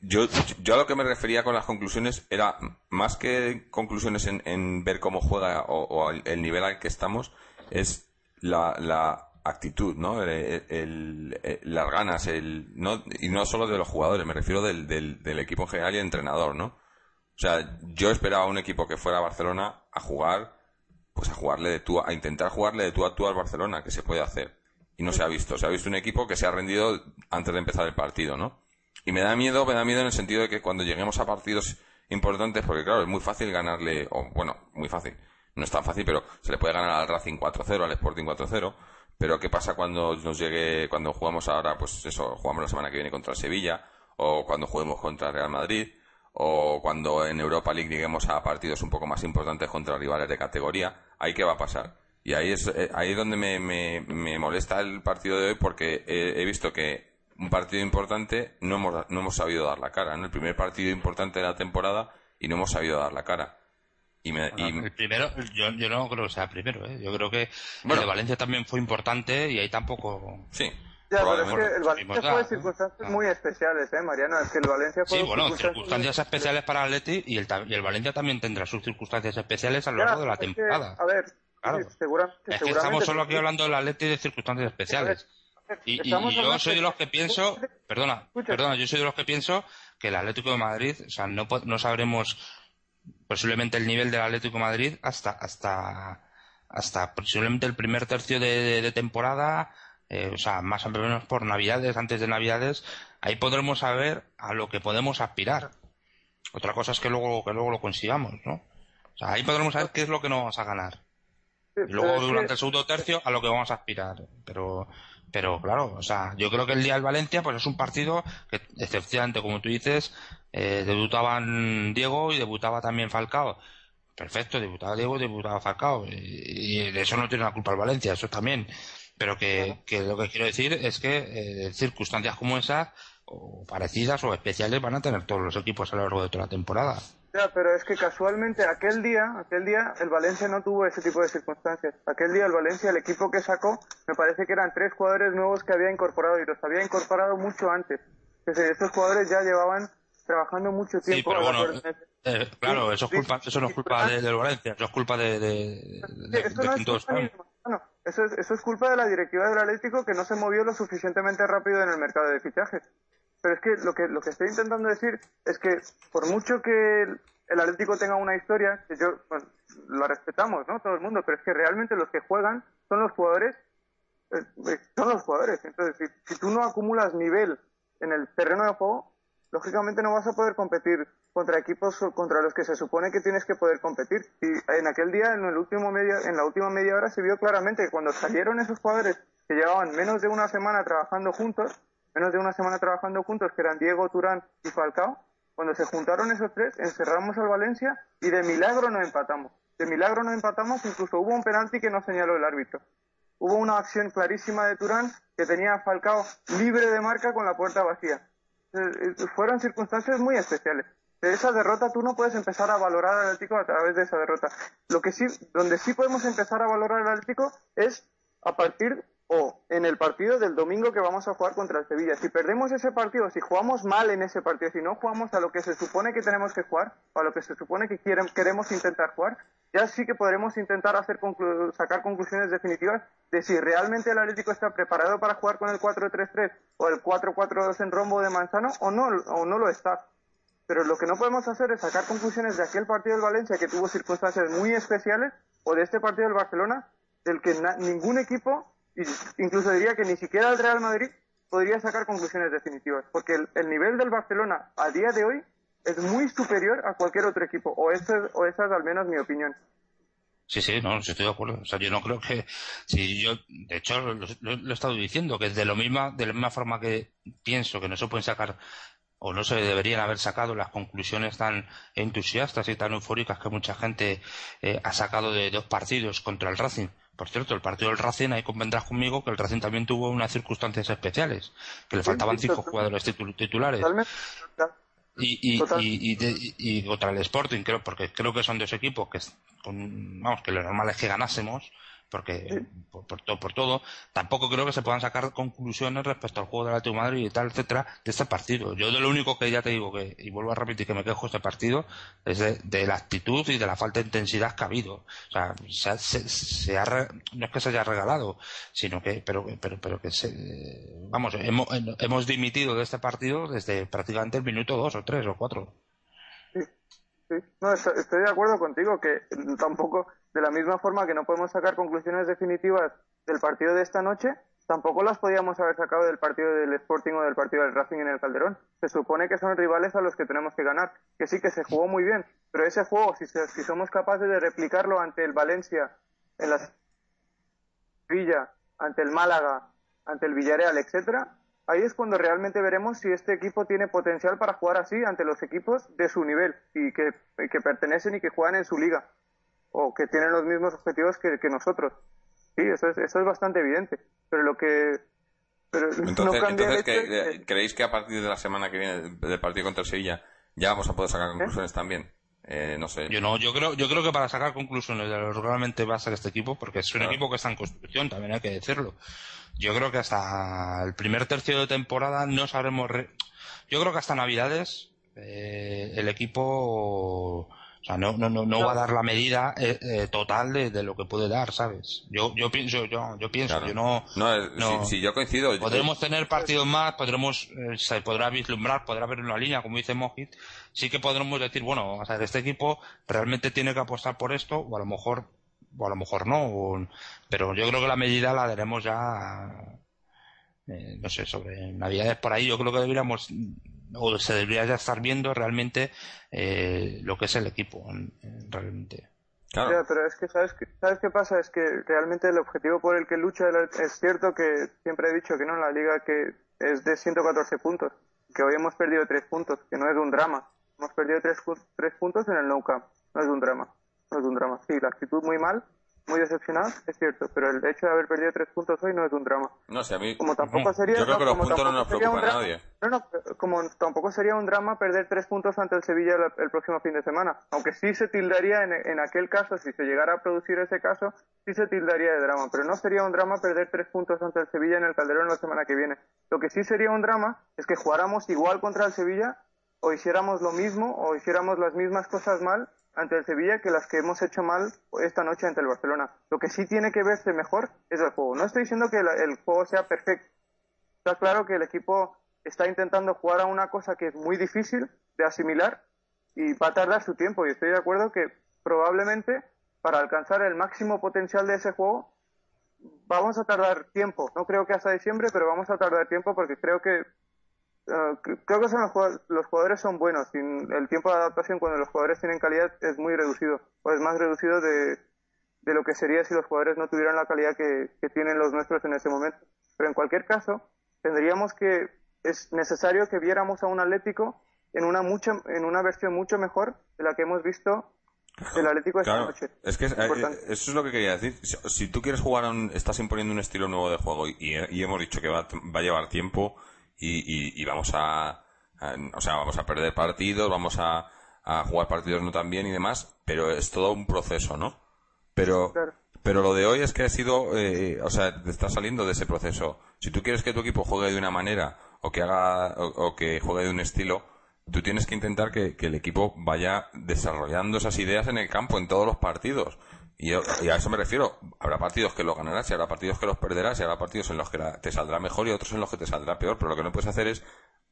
yo, yo a lo que me refería con las conclusiones era más que conclusiones en, ver cómo juega o, el, nivel al que estamos, es la, la actitud, ¿no? El, las ganas, el, no, y no solo de los jugadores, me refiero del, del, del equipo en general y el entrenador, ¿no? O sea, yo esperaba un equipo que fuera a Barcelona a jugar, pues a jugarle de tú, a intentar jugarle de tú a tú al Barcelona, que se puede hacer. Y no se ha visto. Se ha visto un equipo que se ha rendido antes de empezar el partido, ¿no? Y me da miedo, me da miedo en el sentido de que cuando lleguemos a partidos importantes, porque claro, es muy fácil ganarle, o bueno, muy fácil, no es tan fácil, pero se le puede ganar al Racing 4-0, al Sporting 4-0, pero ¿qué pasa cuando nos llegue, cuando jugamos ahora, pues eso, jugamos la semana que viene contra Sevilla, o cuando juguemos contra el Real Madrid, o cuando en Europa League lleguemos a partidos un poco más importantes contra rivales de categoría, ahí qué va a pasar. Y ahí es eh, ahí donde me, me, molesta el partido de hoy porque he visto que un partido importante no hemos, no hemos sabido dar la cara. en El primer partido importante de la temporada y no hemos sabido dar la cara. Y, El primero, yo, yo, no creo que sea el primero. ¿eh? Yo creo que el de Valencia también fue importante y ahí tampoco. Sí. Ya, pero es que el Valencia fue de circunstancias muy especiales, ¿eh, Mariano? Es que el Valencia fue Sí, bueno, circunstancias, especiales para el Atleti y el, y el Valencia también tendrá sus circunstancias especiales a lo largo de la temporada. a ver, claro. seguramente, es que estamos solo aquí hablando del Atleti de circunstancias especiales. Y, yo soy de los que pienso, perdona, perdona, yo soy de los que pienso que el Atlético de Madrid, o sea, no, no sabremos posiblemente el nivel del Atlético de Madrid hasta, hasta, hasta posiblemente el primer tercio de, temporada, eh, o sea, más o menos por Navidades, antes de Navidades, ahí podremos saber a lo que podemos aspirar. Otra cosa es que luego, que luego lo consigamos, ¿no? O sea, ahí podremos saber qué es lo que nos vamos a ganar. Y luego durante el segundo tercio a lo que vamos a aspirar. Pero pero claro, o sea, yo creo que el día del Valencia pues es un partido que, excepcionalmente, como tú dices, eh, debutaban Diego y debutaba también Falcao. Perfecto, debutaba Diego y debutaba Falcao. Y, de eso no tiene la culpa el Valencia, eso también. Pero que, lo que quiero decir es que eh, circunstancias como esas, o parecidas o especiales, van a tener todos los equipos a lo largo de toda la temporada pero es que casualmente aquel día, aquel día el Valencia no tuvo ese tipo de circunstancias. Aquel día el Valencia, el equipo que sacó, me parece que eran tres jugadores nuevos que había incorporado y los había incorporado mucho antes. Es estos jugadores ya llevaban trabajando mucho tiempo. Sí, pero bueno, eh, claro, eso, es culpa, eso no es culpa del Valencia, eso es culpa de, de, eso, eso, es, eso es culpa de la directiva del Atlético que no se movió lo suficientemente rápido en el mercado de fichajes. Pero es que lo que, lo que estoy intentando decir es que por mucho que el Atlético tenga una historia, que yo, bueno, la respetamos, ¿no? Todo el mundo, pero es que realmente los que juegan son los jugadores, eh, eh, son los jugadores. Entonces, si, si tú no acumulas nivel en el terreno de juego, lógicamente no vas a poder competir contra equipos contra los que se supone que tienes que poder competir. Y en aquel día, en el último media, en la última media hora, se vio claramente que cuando salieron esos jugadores que llevaban menos de una semana trabajando juntos, menos de una semana trabajando juntos, que eran Diego, Turán y Falcao, cuando se juntaron esos tres, encerramos al Valencia y de milagro nos empatamos. De milagro nos empatamos, incluso hubo un penalti que no señaló el árbitro. Hubo una acción clarísima de Turán que tenía a Falcao libre de marca con la puerta vacía. Eh, eh, fueron circunstancias muy especiales. De esa derrota tú no puedes empezar a valorar al Atlético a través de esa derrota. Lo que sí, donde sí podemos empezar a valorar al Atlético es a partir o en el partido del domingo que vamos a jugar contra el Sevilla. Si perdemos ese partido, si jugamos mal en ese partido, si no jugamos a lo que se supone que tenemos que jugar, o a lo que se supone que queremos intentar jugar, ya sí que podremos intentar hacer sacar conclusiones definitivas de si realmente el Atlético está preparado para jugar con el 4-3-3 o el 4-4-2 en rombo de Manzano o no, o no lo está. Pero lo que no podemos hacer es sacar conclusiones de aquel partido del Valencia que tuvo circunstancias muy especiales o de este partido del Barcelona del que ningún equipo incluso diría que ni siquiera el Real Madrid podría sacar conclusiones definitivas, porque el, nivel del Barcelona a día de hoy es muy superior a cualquier otro equipo, o, esa, o esa es al menos mi opinión. Sí, sí, no, estoy de acuerdo. O sea, yo no creo que, si yo, de hecho, lo, he estado diciendo, que de lo misma, de la misma forma que pienso que no se pueden sacar o no se deberían haber sacado las conclusiones tan entusiastas y tan eufóricas que mucha gente eh, ha sacado de dos partidos contra el Racing por cierto, el partido del Racing, ahí convendrás conmigo que el Racing también tuvo unas circunstancias especiales, que le faltaban cinco jugadores titulares. Y, y, y, y, contra el Sporting, creo, porque creo que son dos equipos que, vamos, que lo normal es que ganásemos, porque por, por, todo, tampoco creo que se puedan sacar conclusiones respecto al juego de la tu Madrid y tal, etcétera, de este partido. Yo de lo único que ya te digo que, y vuelvo a repetir que me quejo este partido, es de, la actitud y de la falta de intensidad que ha habido. O sea, se, ha, no es que se haya regalado, sino que, pero, pero, pero que se, vamos, hemos, hemos dimitido de este partido desde prácticamente el minuto dos o tres o cuatro. Sí, no, estoy de acuerdo contigo que tampoco, de la misma forma que no podemos sacar conclusiones definitivas del partido de esta noche, tampoco las podíamos haber sacado del partido del Sporting o del partido del Racing en el Calderón. Se supone que son rivales a los que tenemos que ganar, que sí que se jugó muy bien, pero ese juego, si, somos capaces de replicarlo ante el Valencia, en la Villa, ante el Málaga, ante el Villarreal, etcétera, ahí es cuando realmente veremos si este equipo tiene potencial para jugar así ante los equipos de su nivel y que, pertenecen y que juegan en su liga o que tienen los mismos objetivos que, nosotros. Sí, eso es, eso es bastante evidente. Pero lo que. entonces, entonces ¿creéis que a partir de la semana que viene del partido contra el Sevilla ya vamos a poder sacar conclusiones también? Eh, no sé. Yo no, yo creo, yo creo que para sacar conclusiones de lo que realmente va a ser este equipo, porque es un equipo que está en construcción, también hay que decirlo yo creo que hasta el primer tercio de temporada no sabremos. Yo creo que hasta Navidades eh, el equipo o sea, no, no, no, va a dar la medida eh, eh, total de, lo que puede dar, ¿sabes? Yo, yo pienso, yo, yo pienso, yo no. No, Si, yo coincido. Podremos tener partidos más, podremos, se podrá vislumbrar, podrá haber una línea, como dice Mojit. Sí que podremos decir, bueno, o sea, este equipo realmente tiene que apostar por esto, o a lo mejor o a lo mejor no, pero yo creo que la medida la daremos ya, eh, no sé, sobre Navidades por ahí. Yo creo que deberíamos, o se debería ya estar viendo realmente eh, lo que es el equipo, realmente. Claro. pero es que ¿sabes, ¿sabes qué pasa? Es que realmente el objetivo por el que lucha es cierto que siempre he dicho que no en la liga que es de 114 puntos, que hoy hemos perdido 3 puntos, que no es un drama. Hemos perdido 3, puntos en el no camp, no es un drama no es un drama. Sí, la actitud muy mal, muy decepcionada, es cierto, pero el hecho de haber perdido tres puntos hoy no es un drama. No sé, a mí. Como tampoco sería. Yo creo que los puntos no nos preocupan a nadie. No, no, como tampoco sería un drama perder tres puntos ante el Sevilla el, próximo fin de semana. Aunque sí se tildaría en, en, aquel caso, si se llegara a producir ese caso, sí se tildaría de drama. Pero no sería un drama perder tres puntos ante el Sevilla en el Calderón la semana que viene. Lo que sí sería un drama es que jugáramos igual contra el Sevilla o hiciéramos lo mismo o hiciéramos las mismas cosas mal ante el Sevilla que las que hemos hecho mal esta noche ante el Barcelona. Lo que sí tiene que verse mejor es el juego. No estoy diciendo que el juego sea perfecto. Está claro que el equipo está intentando jugar a una cosa que es muy difícil de asimilar y va a tardar su tiempo. Y estoy de acuerdo que probablemente para alcanzar el máximo potencial de ese juego vamos a tardar tiempo. No creo que hasta diciembre, pero vamos a tardar tiempo porque creo que Ah, creo que son los, jugadores, son buenos. Sin el tiempo de adaptación cuando los jugadores tienen calidad es muy reducido, o es más reducido de, lo que sería si los jugadores no tuvieran la calidad que, tienen los nuestros en ese momento. Pero en cualquier caso, tendríamos que, es necesario que viéramos a un Atlético en una, mucha, en una versión mucho mejor de la que hemos visto del Atlético esta noche. Es que eh, eso es lo que quería decir. Si, tú quieres jugar, estás imponiendo un estilo nuevo de juego y, hemos dicho que va, va a llevar tiempo y, y, vamos a, o sea, vamos a perder partidos, vamos a, a, jugar partidos no tan bien y demás, pero es todo un proceso, ¿no? Pero, pero lo de hoy es que ha sido, eh, o sea, te está saliendo de ese proceso. Si tú quieres que tu equipo juegue de una manera o que haga, o, que juegue de un estilo, tú tienes que intentar que, que, el equipo vaya desarrollando esas ideas en el campo, en todos los partidos. Y, a eso me refiero. Habrá partidos que lo ganarás y habrá partidos que los perderás y habrá partidos en los que te saldrá mejor y otros en los que te saldrá peor. Pero lo que no puedes hacer es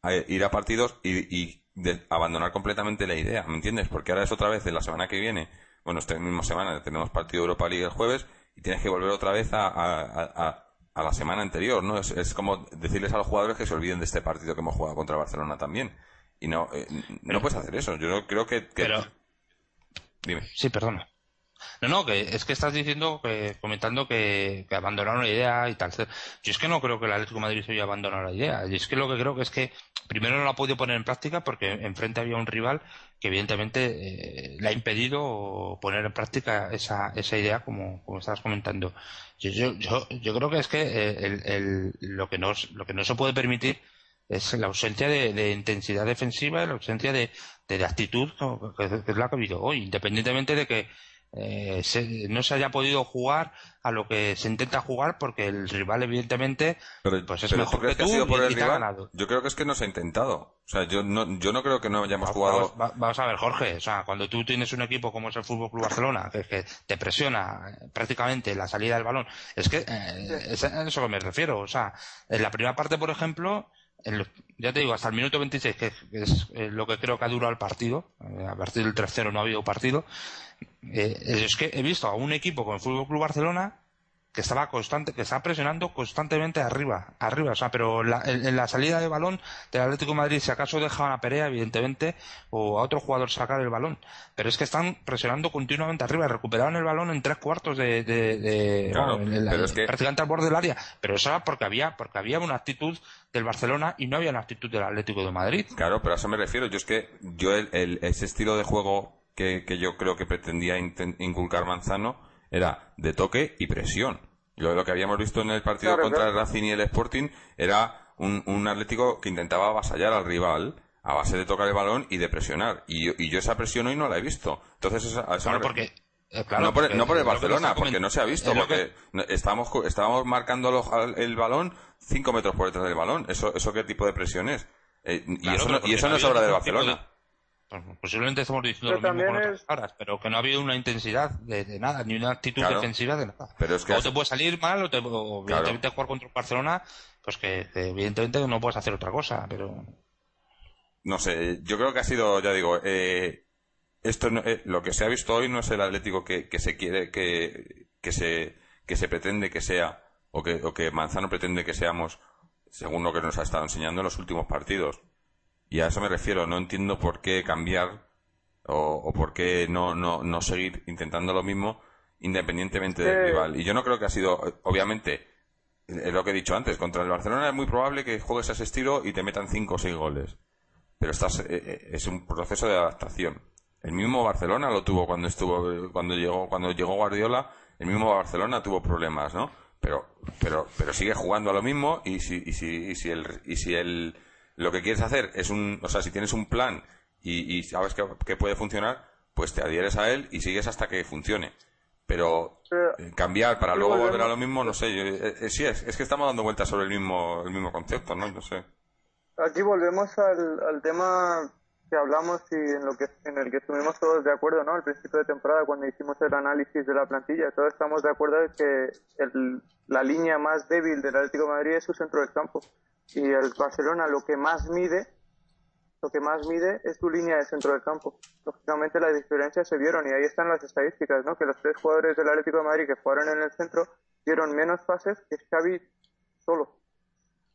eh, ir a partidos y, abandonar completamente la idea. ¿Me entiendes? Porque ahora es otra vez de la semana que viene. Bueno, esta misma semana tenemos partido de Europa League el jueves y tienes que volver otra vez a, a, la semana anterior, ¿no? Es, como decirles a los jugadores que se olviden de este partido que hemos jugado contra Barcelona también. Y no, eh, no puedes hacer eso. Yo creo que... Pero... Dime. Sí, perdona. No, no, que es que estás diciendo, que, comentando que, que abandonaron la idea y tal. Yo es que no creo que el Atlético Madrid se haya abandonado la idea. Y es que lo que creo que es que primero no la ha podido poner en práctica porque enfrente había un rival que evidentemente eh, le ha impedido poner en práctica esa, esa idea como, como estabas comentando. Yo, yo, yo, yo creo que es que eh, el, lo, que no, lo que no se puede permitir es la ausencia de, intensidad defensiva la ausencia de, de, actitud que, es la que ha habido hoy, independientemente de que eh, no se haya podido jugar a lo que se intenta jugar porque el rival evidentemente pues es mejor que, tú sido por y, el ganado. Yo creo que es que no se ha intentado. O sea, yo no, yo no creo que no hayamos jugado. Vamos, a ver, Jorge. O sea, cuando tú tienes un equipo como es el Fútbol Club Barcelona, que, te presiona eh, prácticamente la salida del balón, es que eh, es a eso que me refiero. O sea, en la primera parte, por ejemplo, ya te digo, hasta el minuto 26, que es, lo que creo que ha durado el partido, a partir del 3-0 no ha habido partido, eh, es que he visto a un equipo con el Fútbol Club Barcelona que estaba constante, que está presionando constantemente arriba, arriba, o sea, pero en, la salida de balón del Atlético de Madrid, si acaso deja una Perea, evidentemente, o a otro jugador sacar el balón, pero es que están presionando continuamente arriba, recuperaron el balón en tres cuartos de, de, prácticamente al borde del área, pero eso era porque había, porque había una actitud del Barcelona y no había una actitud del Atlético de Madrid. Claro, pero a eso me refiero, yo es que yo el, ese estilo de juego que, que yo creo que pretendía inculcar Manzano era de toque y presión. Lo, que habíamos visto en el partido contra el Racing y el Sporting era un, Atlético que intentaba avasallar al rival a base de tocar el balón y de presionar. Y, yo esa presión hoy no la he visto. Entonces, esa, porque eh, no, por, el Barcelona, porque no se ha visto, porque estábamos, estábamos marcando el balón cinco metros por detrás del balón. ¿Eso, eso qué tipo de presión es? Eh, y, eso no, y eso no es obra del Barcelona. Pues, posiblemente estamos diciendo lo mismo con otras palabras, pero que no ha habido una intensidad de, nada, ni una actitud defensiva de nada. Pero es que o te puede salir mal, o, te, evidentemente jugar contra Barcelona, pues que, evidentemente no puedes hacer otra cosa, pero... No sé, yo creo que ha sido, ya digo, eh, esto eh, lo que se ha visto hoy no es el Atlético que, se quiere, que, que, se, que se pretende que sea, o que, o que Manzano pretende que seamos, según lo que nos ha estado enseñando en los últimos partidos. Y a eso me refiero, no entiendo por qué cambiar o, por qué no, no, no seguir intentando lo mismo independientemente del rival. Y yo no creo que ha sido, obviamente, es lo que he dicho antes, contra el Barcelona es muy probable que juegues a ese estilo y te metan 5 o 6 goles. Pero estás, eh, eh, es un proceso de adaptación. El mismo Barcelona lo tuvo cuando estuvo, cuando llegó, cuando llegó Guardiola, el mismo Barcelona tuvo problemas, ¿no? Pero, pero, pero sigue jugando a lo mismo y si, y si, y si el, y si el, lo que quieres hacer es un, o sea, si tienes un plan y, sabes que, puede funcionar, pues te adhieres a él y sigues hasta que funcione. Pero eh, cambiar para luego volver a lo mismo, no sé, eh, eh, sí es, es que estamos dando vueltas sobre el mismo, el mismo concepto, ¿no? No sé. Aquí volvemos al, al tema que hablamos y en lo que en el que estuvimos todos de acuerdo, ¿no? Al principio de temporada cuando hicimos el análisis de la plantilla, todos estamos de acuerdo en que el, la línea más débil del Atlético de Madrid es su centro del campo y el Barcelona lo que más mide lo que más mide es su línea de centro del campo. Lógicamente las diferencias se vieron y ahí están las estadísticas, ¿no? Que los tres jugadores del Atlético de Madrid que jugaron en el centro dieron menos pases que Xavi solo.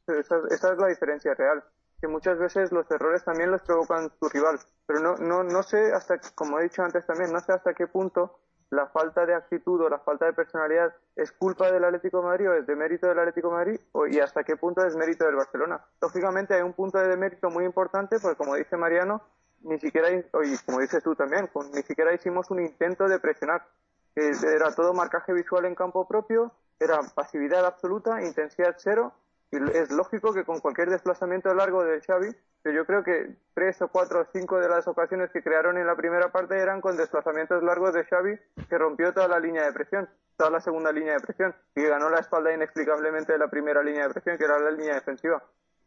Esa, esa es la diferencia real que muchas veces los errores también los provocan su rival. Pero no, no, no sé hasta, como he dicho antes también, no sé hasta qué punto la falta de actitud o la falta de personalidad es culpa del Atlético de Madrid o es de mérito del Atlético de Madrid o, y hasta qué punto es mérito del Barcelona. Lógicamente hay un punto de mérito muy importante porque como dice Mariano, ni siquiera, y como dices tú también, ni siquiera hicimos un intento de presionar. era todo marcaje visual en campo propio, era pasividad absoluta, intensidad cero y es lógico que con cualquier desplazamiento largo de Xavi, que yo creo que tres o cuatro o cinco de las ocasiones que crearon en la primera parte eran con desplazamientos largos de Xavi, que rompió toda la línea de presión, toda la segunda línea de presión, y ganó la espalda inexplicablemente de la primera línea de presión, que era la línea defensiva.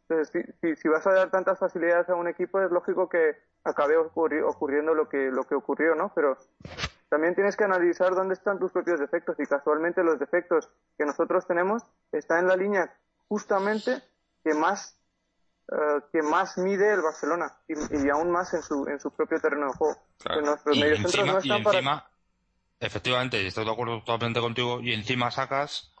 Entonces, si, si, vas a dar tantas facilidades a un equipo, es lógico que acabe ocurriendo lo que, lo que ocurrió, ¿no? Pero también tienes que analizar dónde están tus propios defectos, y casualmente los defectos que nosotros tenemos están en la línea justamente que más eh, que más mide el Barcelona y, aún más en su en su propio terreno de juego. y encima, efectivamente, estoy de acuerdo totalmente contigo, y encima sacas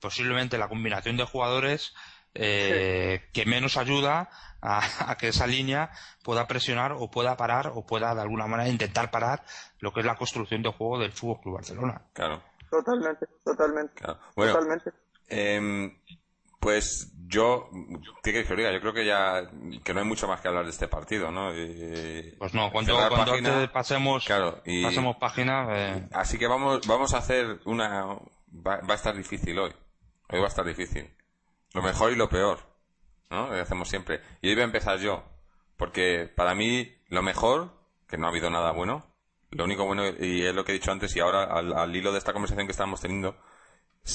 posiblemente la combinación de jugadores eh, que menos ayuda *laughs* a, que esa línea pueda presionar o pueda parar o pueda de alguna manera intentar parar lo que es la construcción de juego del Fútbol Club Barcelona. Claro. Totalmente, totalmente. totalmente. Em, pues yo, ¿qué que diga? Yo creo que ya que no hay mucho más que hablar de este partido, ¿no? pues no, cuando, cuando pasemos, claro, y, pasemos página. Eh. Así que vamos, vamos a hacer una. Va, a estar difícil hoy. Hoy va a estar difícil. Lo mejor y lo peor, ¿no? Lo que hacemos siempre. Y hoy voy a empezar yo, porque para mí lo mejor, que no ha habido nada bueno, Lo único bueno, y es lo que he dicho antes, y ahora al, hilo de esta conversación que estamos teniendo,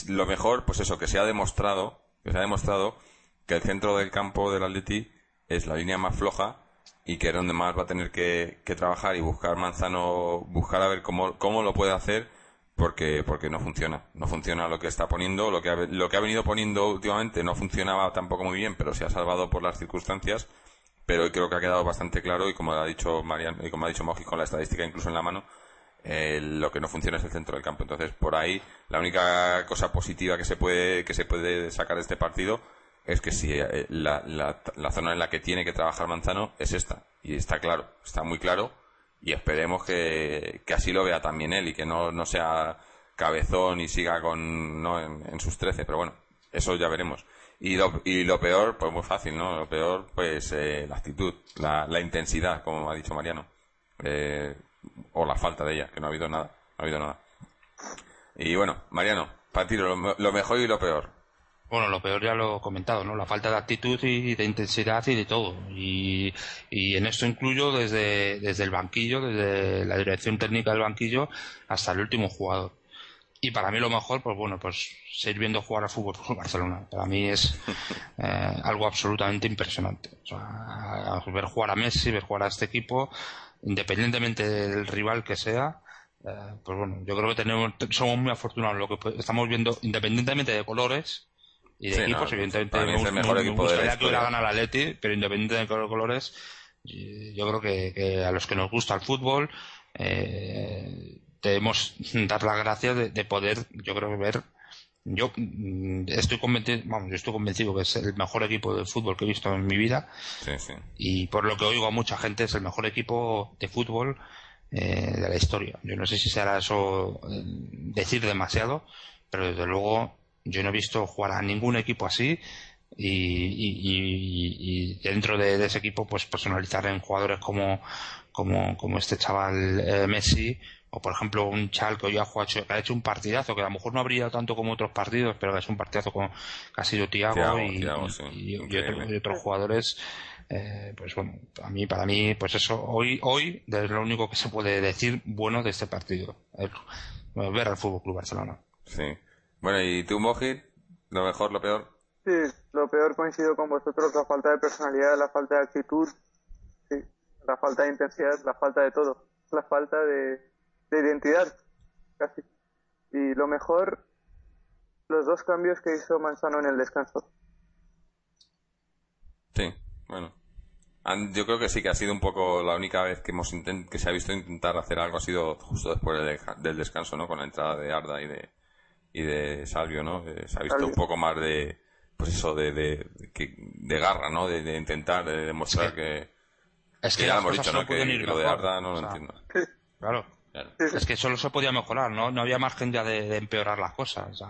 lo mejor, pues eso, que se ha demostrado, se ha demostrado que el centro del campo del Atleti es la línea más floja y que es donde más va a tener que, trabajar y buscar Manzano, buscar a ver cómo, cómo lo puede hacer porque, porque no funciona. No funciona lo que está poniendo, lo que, ha, lo que ha venido poniendo últimamente no funcionaba tampoco muy bien, pero se ha salvado por las circunstancias. Pero creo que ha quedado bastante claro y como ha dicho Mariano, y como ha dicho con la estadística incluso en la mano, eh, lo que no funciona es el centro del campo. Entonces, por ahí, la única cosa positiva que se puede, que se puede sacar de este partido es que si eh, la, la, zona en la que tiene que trabajar Manzano es esta. Y está claro, está muy claro. Y esperemos que, así lo vea también él y que no, no sea cabezón y siga con, ¿no? en, sus trece. Pero bueno, eso ya veremos. Y lo, y lo peor, pues muy fácil, ¿no? Lo peor, pues eh, la actitud, la, la intensidad, como ha dicho Mariano. Eh, o la falta de ella, que no ha habido nada. No ha habido nada. Y bueno, Mariano, para ti lo mejor y lo peor. Bueno, lo peor ya lo he comentado, ¿no? La falta de actitud y de intensidad y de todo. Y, y en esto incluyo desde, desde el banquillo, desde la dirección técnica del banquillo hasta el último jugador. Y para mí lo mejor, pues bueno, pues seguir viendo jugar al fútbol por Barcelona. Para mí es *laughs* eh, algo absolutamente impresionante. O sea, ver jugar a Messi, ver jugar a este equipo, independientemente del rival que sea, eh, pues bueno, yo creo que tenemos, somos muy afortunados. Lo que estamos viendo, independientemente de colores, y de equipos, evidentemente el mejor equipo que hubiera ganado la Atleti, pero independientemente de colores, yo creo que, a los que nos gusta el fútbol eh, debemos *laughs* dar las gracias de, poder, yo creo que ver yo mm, estoy convencido, vamos, yo estoy convencido que es el mejor equipo de fútbol que he visto en mi vida. Sí, sí. Y por lo que oigo a mucha gente es el mejor equipo de fútbol eh, de la historia. Yo no sé si será eso eh, decir demasiado, pero desde luego yo no he visto jugar a ningún equipo así y, dentro de, ese equipo pues personalizar en jugadores como, como, como este chaval eh, Messi o por ejemplo un Chal que hoy ha, jugado, que ha hecho un partidazo que a lo mejor no habría tanto como otros partidos pero que es un partidazo con que ha sido Tiago y, otros jugadores eh, pues bueno a mí para mí pues eso hoy hoy es lo único que se puede decir bueno de este partido ver al Fútbol Club Barcelona sí bueno, ¿y tú, Mojit? ¿Lo mejor, lo peor? Sí, lo peor coincido con vosotros, la falta de personalidad, la falta de actitud, sí, la falta de intensidad, la falta de todo, la falta de, identidad, casi. Y lo mejor, los dos cambios que hizo Manzano en el descanso. Sí, bueno. Yo creo que sí que ha sido un poco la única vez que hemos que se ha visto intentar hacer algo ha sido justo después del descanso, ¿no? Con la entrada de Arda y de, y de Salvio, ¿no? Eh, se ha visto un poco más de, pues eso, de, de, de, garra, ¿no? De, intentar, de demostrar que, Es que, ya hemos dicho, ¿no? Que, lo de Arda no lo entiendo. Claro. Es que solo se podía mejorar, ¿no? No había margen ya de, empeorar las cosas.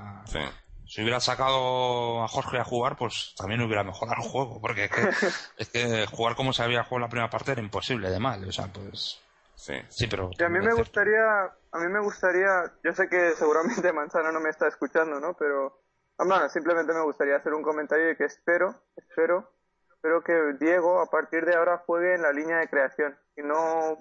Si hubiera sacado a Jorge a jugar, pues también hubiera mejorado el juego, porque es que, *laughs* es que jugar como se había jugado en la primera parte era imposible de mal, o sea, pues... Sí. Sí, pero... a mí me gustaría a mí me gustaría, yo sé que seguramente *laughs* Manzano no me está escuchando, ¿no? Pero, bueno, simplemente me gustaría hacer un comentario de que espero, espero, espero que Diego a partir de ahora juegue en la línea de creación y no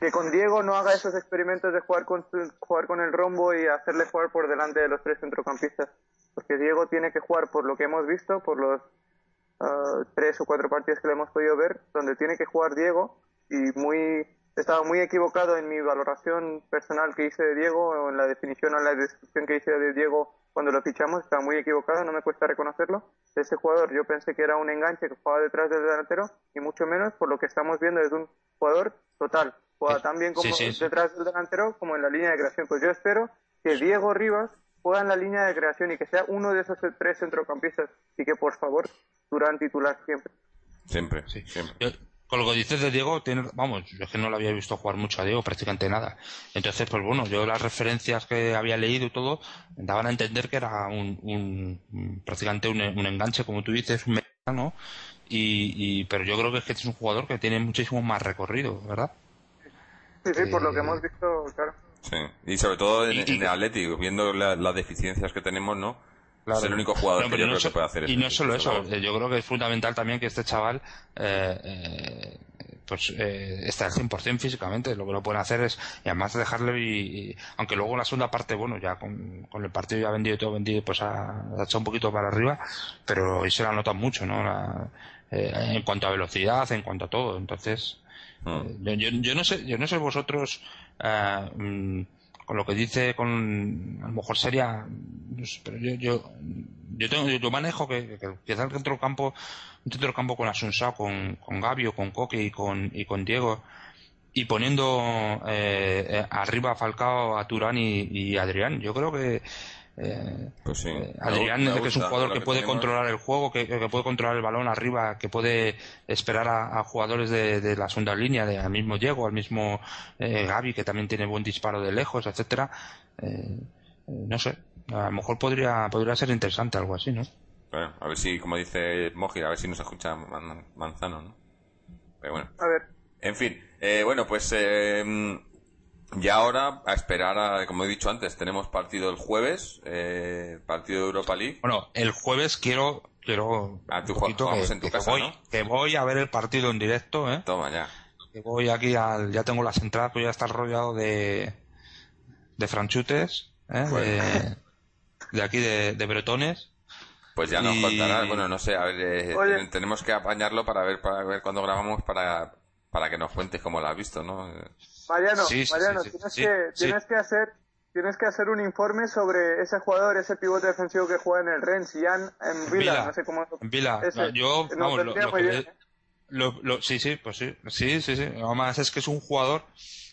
que con Diego no haga esos experimentos de jugar con jugar con el rombo y hacerle jugar por delante de los tres centrocampistas, porque Diego tiene que jugar por lo que hemos visto, por los ah, tres o cuatro partidos que le hemos podido ver, donde tiene que jugar Diego y muy estaba muy equivocado en mi valoración personal que hice de Diego, o en la definición o la descripción que hice de Diego cuando lo fichamos, estaba muy equivocado, no me cuesta reconocerlo. Ese jugador yo pensé que era un enganche que jugaba detrás del delantero, y mucho menos por lo que estamos viendo es un jugador total. Juega tan bien como detrás del delantero como en la línea de creación. Pues yo espero que Diego Rivas juegue en la línea de creación y que sea uno de esos tres centrocampistas y que por favor Durán titular siempre. Siempre, sí, siempre con lo que dices de Diego, vamos, yo es que no lo había visto jugar mucho a Diego, prácticamente nada. Entonces, pues bueno, yo las referencias que había leído y todo, daban a entender que era un, prácticamente un, enganche, como tú dices, un mexicano, y, pero yo creo que es que es un jugador que tiene muchísimo más recorrido, ¿verdad? Sí, sí, por lo que hemos visto, claro. Sí, y sobre todo en, el Atlético, viendo las deficiencias que tenemos, ¿no? Es el único jugador que yo creo que puede hacer Y no solo eso, yo creo que es fundamental también que este chaval eh, eh, pues eh, está al 100% físicamente. Lo que lo pueden hacer es, y además dejarle, y, aunque luego la segunda parte, bueno, ya con, el partido ya vendido y todo vendido, pues ha, echado un poquito para arriba, pero ahí se la nota mucho, ¿no? Eh, en cuanto a velocidad, en cuanto a todo. Entonces, ah. eh, yo, yo, no sé, yo no sé vosotros, mm, con lo que dice, con, a lo mejor sería, pero yo, yo, yo tengo, yo manejo que, que, que el del campo un centro campo con Asunsao, con, con Gabio, con Coque y con, y con Diego, y poniendo eh, eh arriba a Falcao, a Turán y, Adrián. Yo creo que eh, pues eh, Adrián que es un jugador que, puede controlar el juego, que, puede controlar el balón arriba, que puede esperar a, jugadores de, la segunda línea, de, al mismo Diego, al mismo eh, Gaby, que también tiene buen disparo de lejos, etcétera. no sé, a lo mejor podría, podría ser interesante algo así, ¿no? Bueno, a ver si, como dice Moji, a ver si nos escucha Manzano, ¿no? Pero bueno. A ver. En fin, eh, bueno, pues ya ahora a esperar a, como he dicho antes, tenemos partido el jueves, eh, partido de Europa League. Bueno, el jueves quiero, quiero a tu que, en tu casa, voy, que voy a ver el partido en directo, ¿eh? Toma ya. Que voy aquí al, ya tengo las entradas, pues ya está rodeado de, de franchutes, ¿eh? De, de, aquí de, de bretones pues ya nos contarás, bueno, no sé, a ver, eh, tenemos que apañarlo para ver para ver cuándo grabamos para, para que nos cuentes cómo lo has visto, ¿no? Mariano, Mariano, tienes, que, tienes que hacer tienes que hacer un informe sobre ese jugador, ese pivote defensivo que juega en el Rennes, Jan en Vila, no sé cómo. En Vila, yo, vamos, lo, lo, sí, sí, pues sí, sí, sí, sí. Además es que es un jugador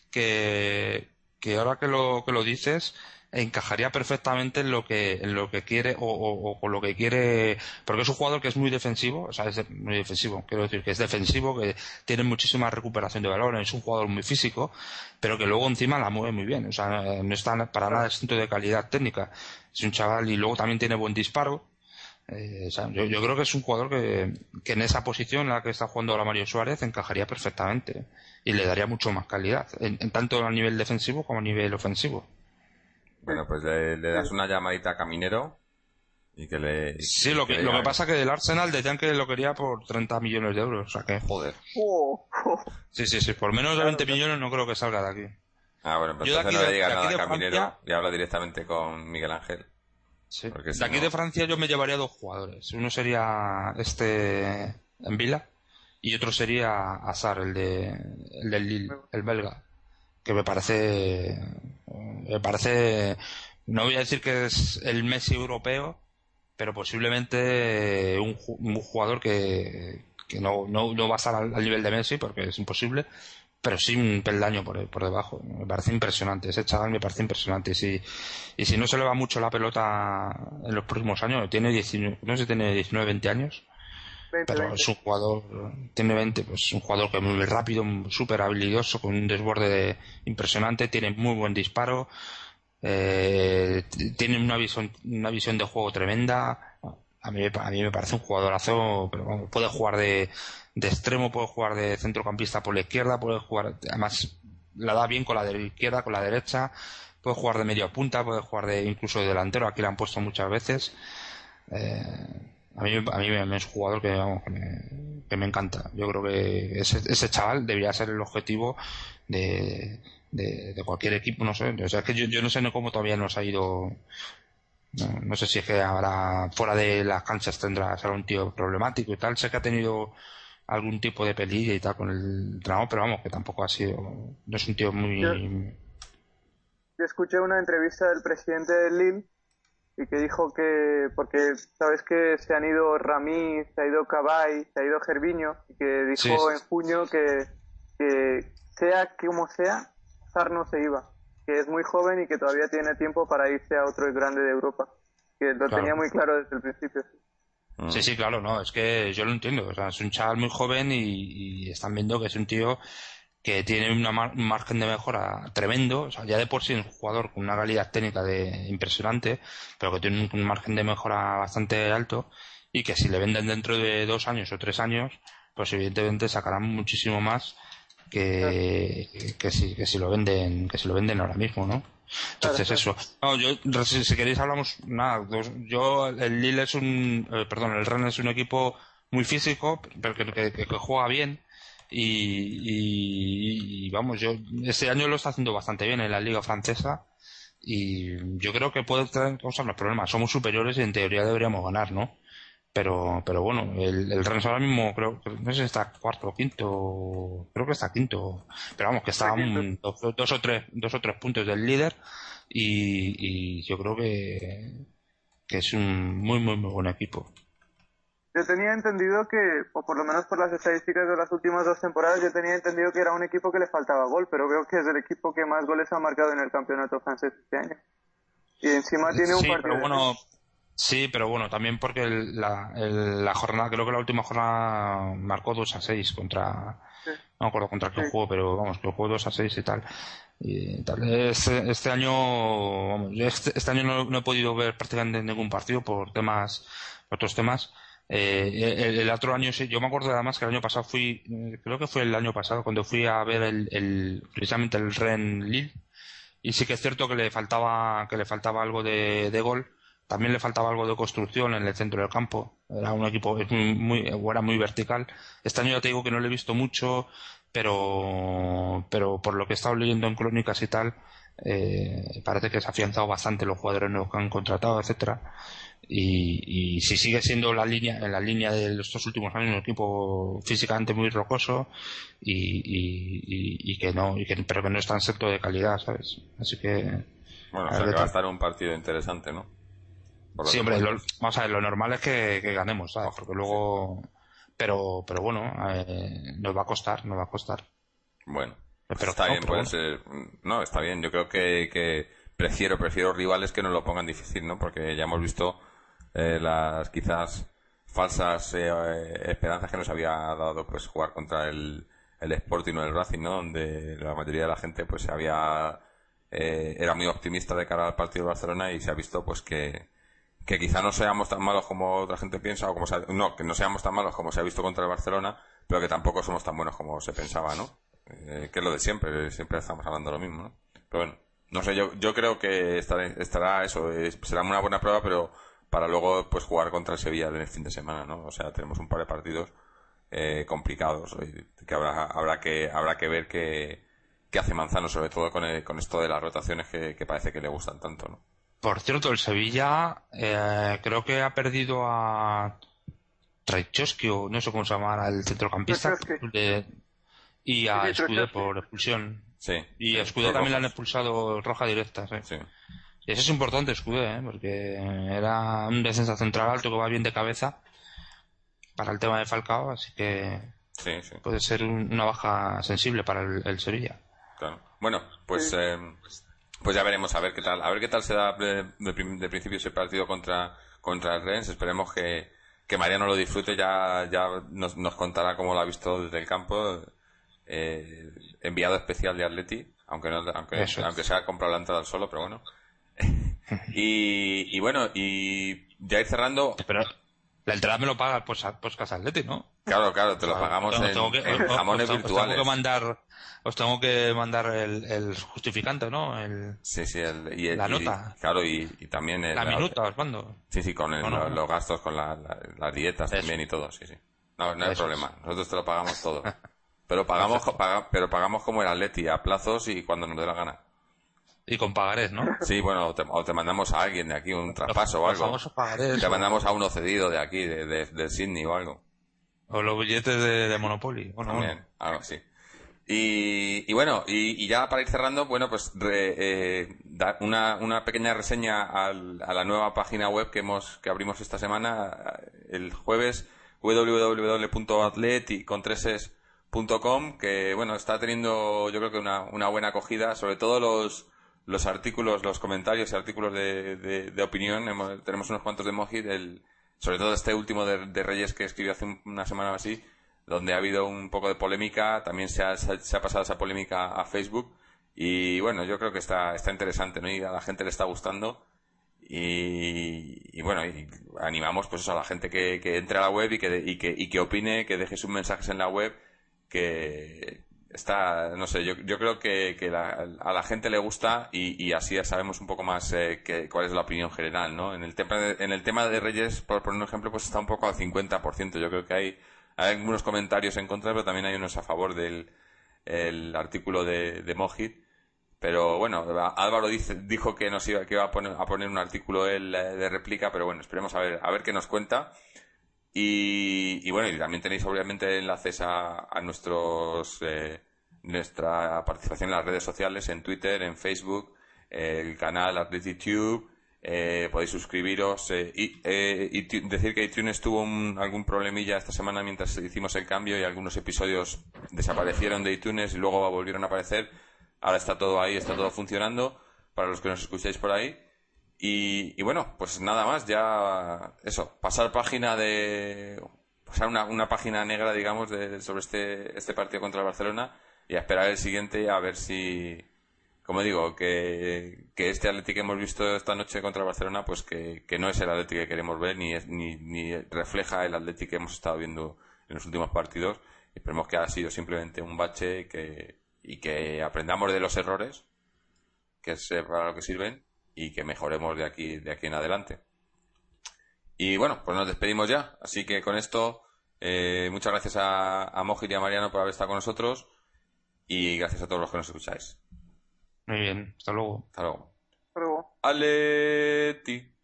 que, que ahora que lo, que lo dices, encajaría perfectamente en lo que en lo que quiere o, con lo que quiere porque es un jugador que es muy defensivo o sea es muy defensivo quiero decir que es defensivo que tiene muchísima recuperación de valor es un jugador muy físico pero que luego encima la mueve muy bien o sea no está para nada distinto de calidad técnica. Es un chaval y luego también tiene buen disparo eh, yo, creo que es un jugador que, que en esa posición en la que está jugando ahora Mario Suárez encajaría perfectamente y le daría mucho más calidad en tanto a nivel defensivo como a nivel ofensivo bueno, pues le, das una llamadita a Caminero y que le... Sí, lo que, lo que pasa que del Arsenal decían que lo quería por 30 millones de euros, o sea que... Joder. Sí, sí, sí, por menos de 20 millones no creo que salga de aquí. Ah, bueno, pues entonces no le diga nada a Caminero y habla directamente con Miguel Ángel. Sí. de aquí de Francia yo me llevaría dos jugadores. Uno sería este en Vila y otro sería Azar, el de el del Lille, el belga que me parece, me parece, no voy a decir que es el Messi europeo, pero posiblemente un, jugador que, que no, no, no, va a estar al, nivel de Messi porque es imposible, pero sí un peldaño por, por debajo. Me parece impresionante. Ese chaval me parece impresionante. Y si, y si no se le va mucho la pelota en los próximos años, tiene 19, no sé tiene 19, 20 años, pero es un jugador, tiene 20, pues un jugador que es muy rápido, súper habilidoso, con un desborde impresionante, tiene muy buen disparo, eh, tiene una visión, una visión de juego tremenda. A mí, a mí me parece un jugadorazo, pero puede jugar de, de extremo, puede jugar de centrocampista por la izquierda, puede jugar, además la da bien con la de izquierda, con la derecha, puede jugar de media punta, puede jugar de incluso de delantero, aquí la han puesto muchas veces. Eh, a mí, a mí me, es un jugador que, vamos, que, me, encanta. Yo creo que ese, ese chaval debería ser el objetivo de, de, cualquier equipo, no sé. O sea, es que yo, yo no sé cómo todavía nos ha ido. No, sé si es que ahora fuera de las canchas tendrá ser un tío problemático y tal. Sé que ha tenido algún tipo de pelilla y tal con el entrenador, pero vamos, que tampoco ha sido. No es un tío muy. Yo, escuché una entrevista del presidente del Lille y que dijo que, porque sabes que se han ido Ramí, se ha ido Cabay, se ha ido Gerviño, y que dijo en junio que, que sea como sea, Zar no se iba, que es muy joven y que todavía tiene tiempo para irse a otro grande de Europa, que lo tenía muy claro desde el principio. Sí, sí, claro, no, es que yo lo entiendo, o sea, es un chaval muy joven y, y están viendo que es un tío que tiene un margen de mejora tremendo, o sea, ya de por sí es un jugador con una calidad técnica de impresionante, pero que tiene un, margen de mejora bastante alto y que si le venden dentro de dos años o tres años, pues evidentemente sacarán muchísimo más que, que si que si lo venden que si lo venden ahora mismo, ¿no? Entonces eso. yo, si, queréis hablamos nada. yo el Lille es un, eh, perdón, el Rennes es un equipo muy físico, pero que, que juega bien y, vamos, yo este año lo está haciendo bastante bien en la liga francesa y yo creo que puede traer cosas los problemas. Somos superiores y en teoría deberíamos ganar, ¿no? Pero, pero bueno, el, el Rennes ahora mismo creo que no sé si está cuarto o quinto, creo que está quinto, pero vamos, que está un, dos, o tres, dos o tres puntos del líder y, y yo creo que, que es un muy, muy, muy buen equipo. Yo tenía entendido que, o por lo menos por las estadísticas de las últimas dos temporadas, yo tenía entendido que era un equipo que le faltaba gol, pero creo que es el equipo que más goles ha marcado en el campeonato francés este año. Y encima tiene un sí, partido. Pero bueno, sí, pero bueno, también porque la, la, jornada, creo que la última jornada marcó 2 a 6 contra. No me acuerdo contra qué juego, pero vamos, que jugó 2 a 6 y tal. Y tal. Este, este año, este, este año no, no, he podido ver prácticamente ningún partido por temas, otros temas eh, el, otro año, yo me acuerdo además que el año pasado fui, eh, creo que fue el año pasado cuando fui a ver el, precisamente el Ren Lille y sí que es cierto que le faltaba que le faltaba algo de, gol, también le faltaba algo de construcción en el centro del campo. Era un equipo muy, muy era muy vertical. Este año ya te digo que no lo he visto mucho, pero pero por lo que he estado leyendo en crónicas y tal, eh, parece que se ha afianzado bastante los jugadores nuevos que han contratado, etcétera y, si sigue siendo la línea en la línea de estos últimos años un equipo físicamente muy rocoso y, que no y que, pero que no es tan secto de calidad sabes así que bueno o sea que va a estar un partido interesante no sí hombre vamos a ver lo normal es que, ganemos ¿sabes? porque luego pero pero bueno eh, nos va a costar nos va a costar. Bueno pero está bien puede ser no está bien yo creo que, que prefiero prefiero rivales que nos lo pongan difícil no porque ya hemos visto eh, las quizás falsas eh, esperanzas que nos había dado pues jugar contra el, el Sporting o el Racing, ¿no? Donde la mayoría de la gente pues había eh, era muy optimista de cara al partido de Barcelona y se ha visto pues que que quizá no seamos tan malos como otra gente piensa o como se no que no seamos tan malos como se ha visto contra el Barcelona pero que tampoco somos tan buenos como se pensaba no que es lo de siempre siempre estamos hablando lo mismo no pero bueno no sé yo yo creo que estará, estará eso será una buena prueba pero para luego pues jugar contra el Sevilla en el fin de semana, ¿no? O sea, tenemos un par de partidos eh, complicados que habrá, habrá que habrá que ver qué, hace Manzano, sobre todo con, con esto de las rotaciones que, parece que le gustan tanto, ¿no? Por cierto, el Sevilla eh, creo que ha perdido a Traichowski o no sé cómo se llama, al centrocampista y a Escudé por expulsión. Sí. Y a Escudé también le han expulsado roja directa. sí. Eso es importante, Escudé, ¿eh? porque era un defensa central alto que va bien de cabeza para el tema de Falcao, así que puede ser una baja sensible para el, Sevilla. Claro. Bueno, pues eh, pues ya veremos a ver qué tal, a ver qué tal se da de, principio ese partido contra contra el Rennes. Esperemos que, que Mariano lo disfrute, ya ya nos, nos contará cómo lo ha visto desde el campo. Eh, enviado especial de Atleti, aunque no, aunque, aunque sea comprado la entrada al solo, pero bueno. *laughs* y, y, bueno, y ya ir cerrando. Pero la entrada me lo paga pues, pues Casalete, ¿no? Claro, claro, te lo pagamos en, jamones virtuales. tengo que mandar, os tengo que mandar el, el justificante, ¿no? El, sí, sí, el, y la nota. claro, y, también la minuta os mando. Sí, sí, con los, gastos, con la, las dietas también y todo, sí, sí. No, no hay problema. Nosotros te lo pagamos todo. *laughs* Pero pagamos, pero pagamos como el Atleti, a plazos y cuando nos dé la gana. Y con pagarés, ¿no? Sí, bueno, o te, mandamos a alguien de aquí, un traspaso o algo. te mandamos a uno cedido de aquí, de, de, Sydney o algo. O los billetes de, Monopoly. Bueno, También, algo así. Y, y bueno, y, ya para ir cerrando, bueno, pues eh, dar una, una pequeña reseña al, a la nueva página web que hemos que abrimos esta semana el jueves www.atleti.com que bueno está teniendo yo creo que una, una buena acogida sobre todo los los artículos, los comentarios y artículos de, de, opinión. tenemos unos cuantos de Mojit, el, sobre todo este último de, Reyes que escribió hace una semana o así, donde ha habido un poco de polémica. También se ha, se ha pasado esa polémica a Facebook. Y bueno, yo creo que está, está interesante, ¿no? Y a la gente le está gustando. Y, y bueno, y animamos pues eso, a la gente que, que entre a la web y que, y que, y que opine, que deje sus mensajes en la web, que, está, no sé, yo, yo creo que, que a la gente le gusta y, y así ya sabemos un poco más eh, que, cuál es la opinión general, ¿no? En el tema de, en el tema de Reyes, por poner un ejemplo, pues está un poco al 50%. Yo creo que hay, hay algunos comentarios en contra, pero también hay unos a favor del el artículo de, de Mojit. Pero bueno, Álvaro dice, dijo que nos iba, que iba a poner, a poner un artículo él eh, de réplica, pero bueno, esperemos a ver, a ver qué nos cuenta. Y, bueno, y también tenéis obviamente enlaces a, a nuestros eh, nuestra participación en las redes sociales, en Twitter, en Facebook, el canal AthletiTube, eh, podéis suscribiros eh, y, eh, y decir que iTunes tuvo algún problemilla esta semana mientras hicimos el cambio y algunos episodios desaparecieron de iTunes y luego volvieron a aparecer. Ahora está todo ahí, está todo funcionando para los que nos escucháis por ahí. Y, bueno, pues nada más, ya eso, pasar página de. pasar una, una página negra, digamos, de, sobre este, este partido contra el Barcelona y a esperar el siguiente a ver si como digo, que, que este Atlético que hemos visto esta noche contra el Barcelona, pues que, que no es el Atlético que queremos ver, ni, ni, ni refleja el Atlético que hemos estado viendo en los últimos partidos. Esperemos que haya sido simplemente un bache que, y que aprendamos de los errores, que es para lo que sirven, y que mejoremos de aquí, de aquí en adelante. Y bueno, pues nos despedimos ya. Así que con esto, eh, muchas gracias a, a Mojit y a Mariano por haber estado con nosotros, y gracias a todos los que nos escucháis. Muy bien, hasta luego. Hasta luego. Hasta luego. Aleti.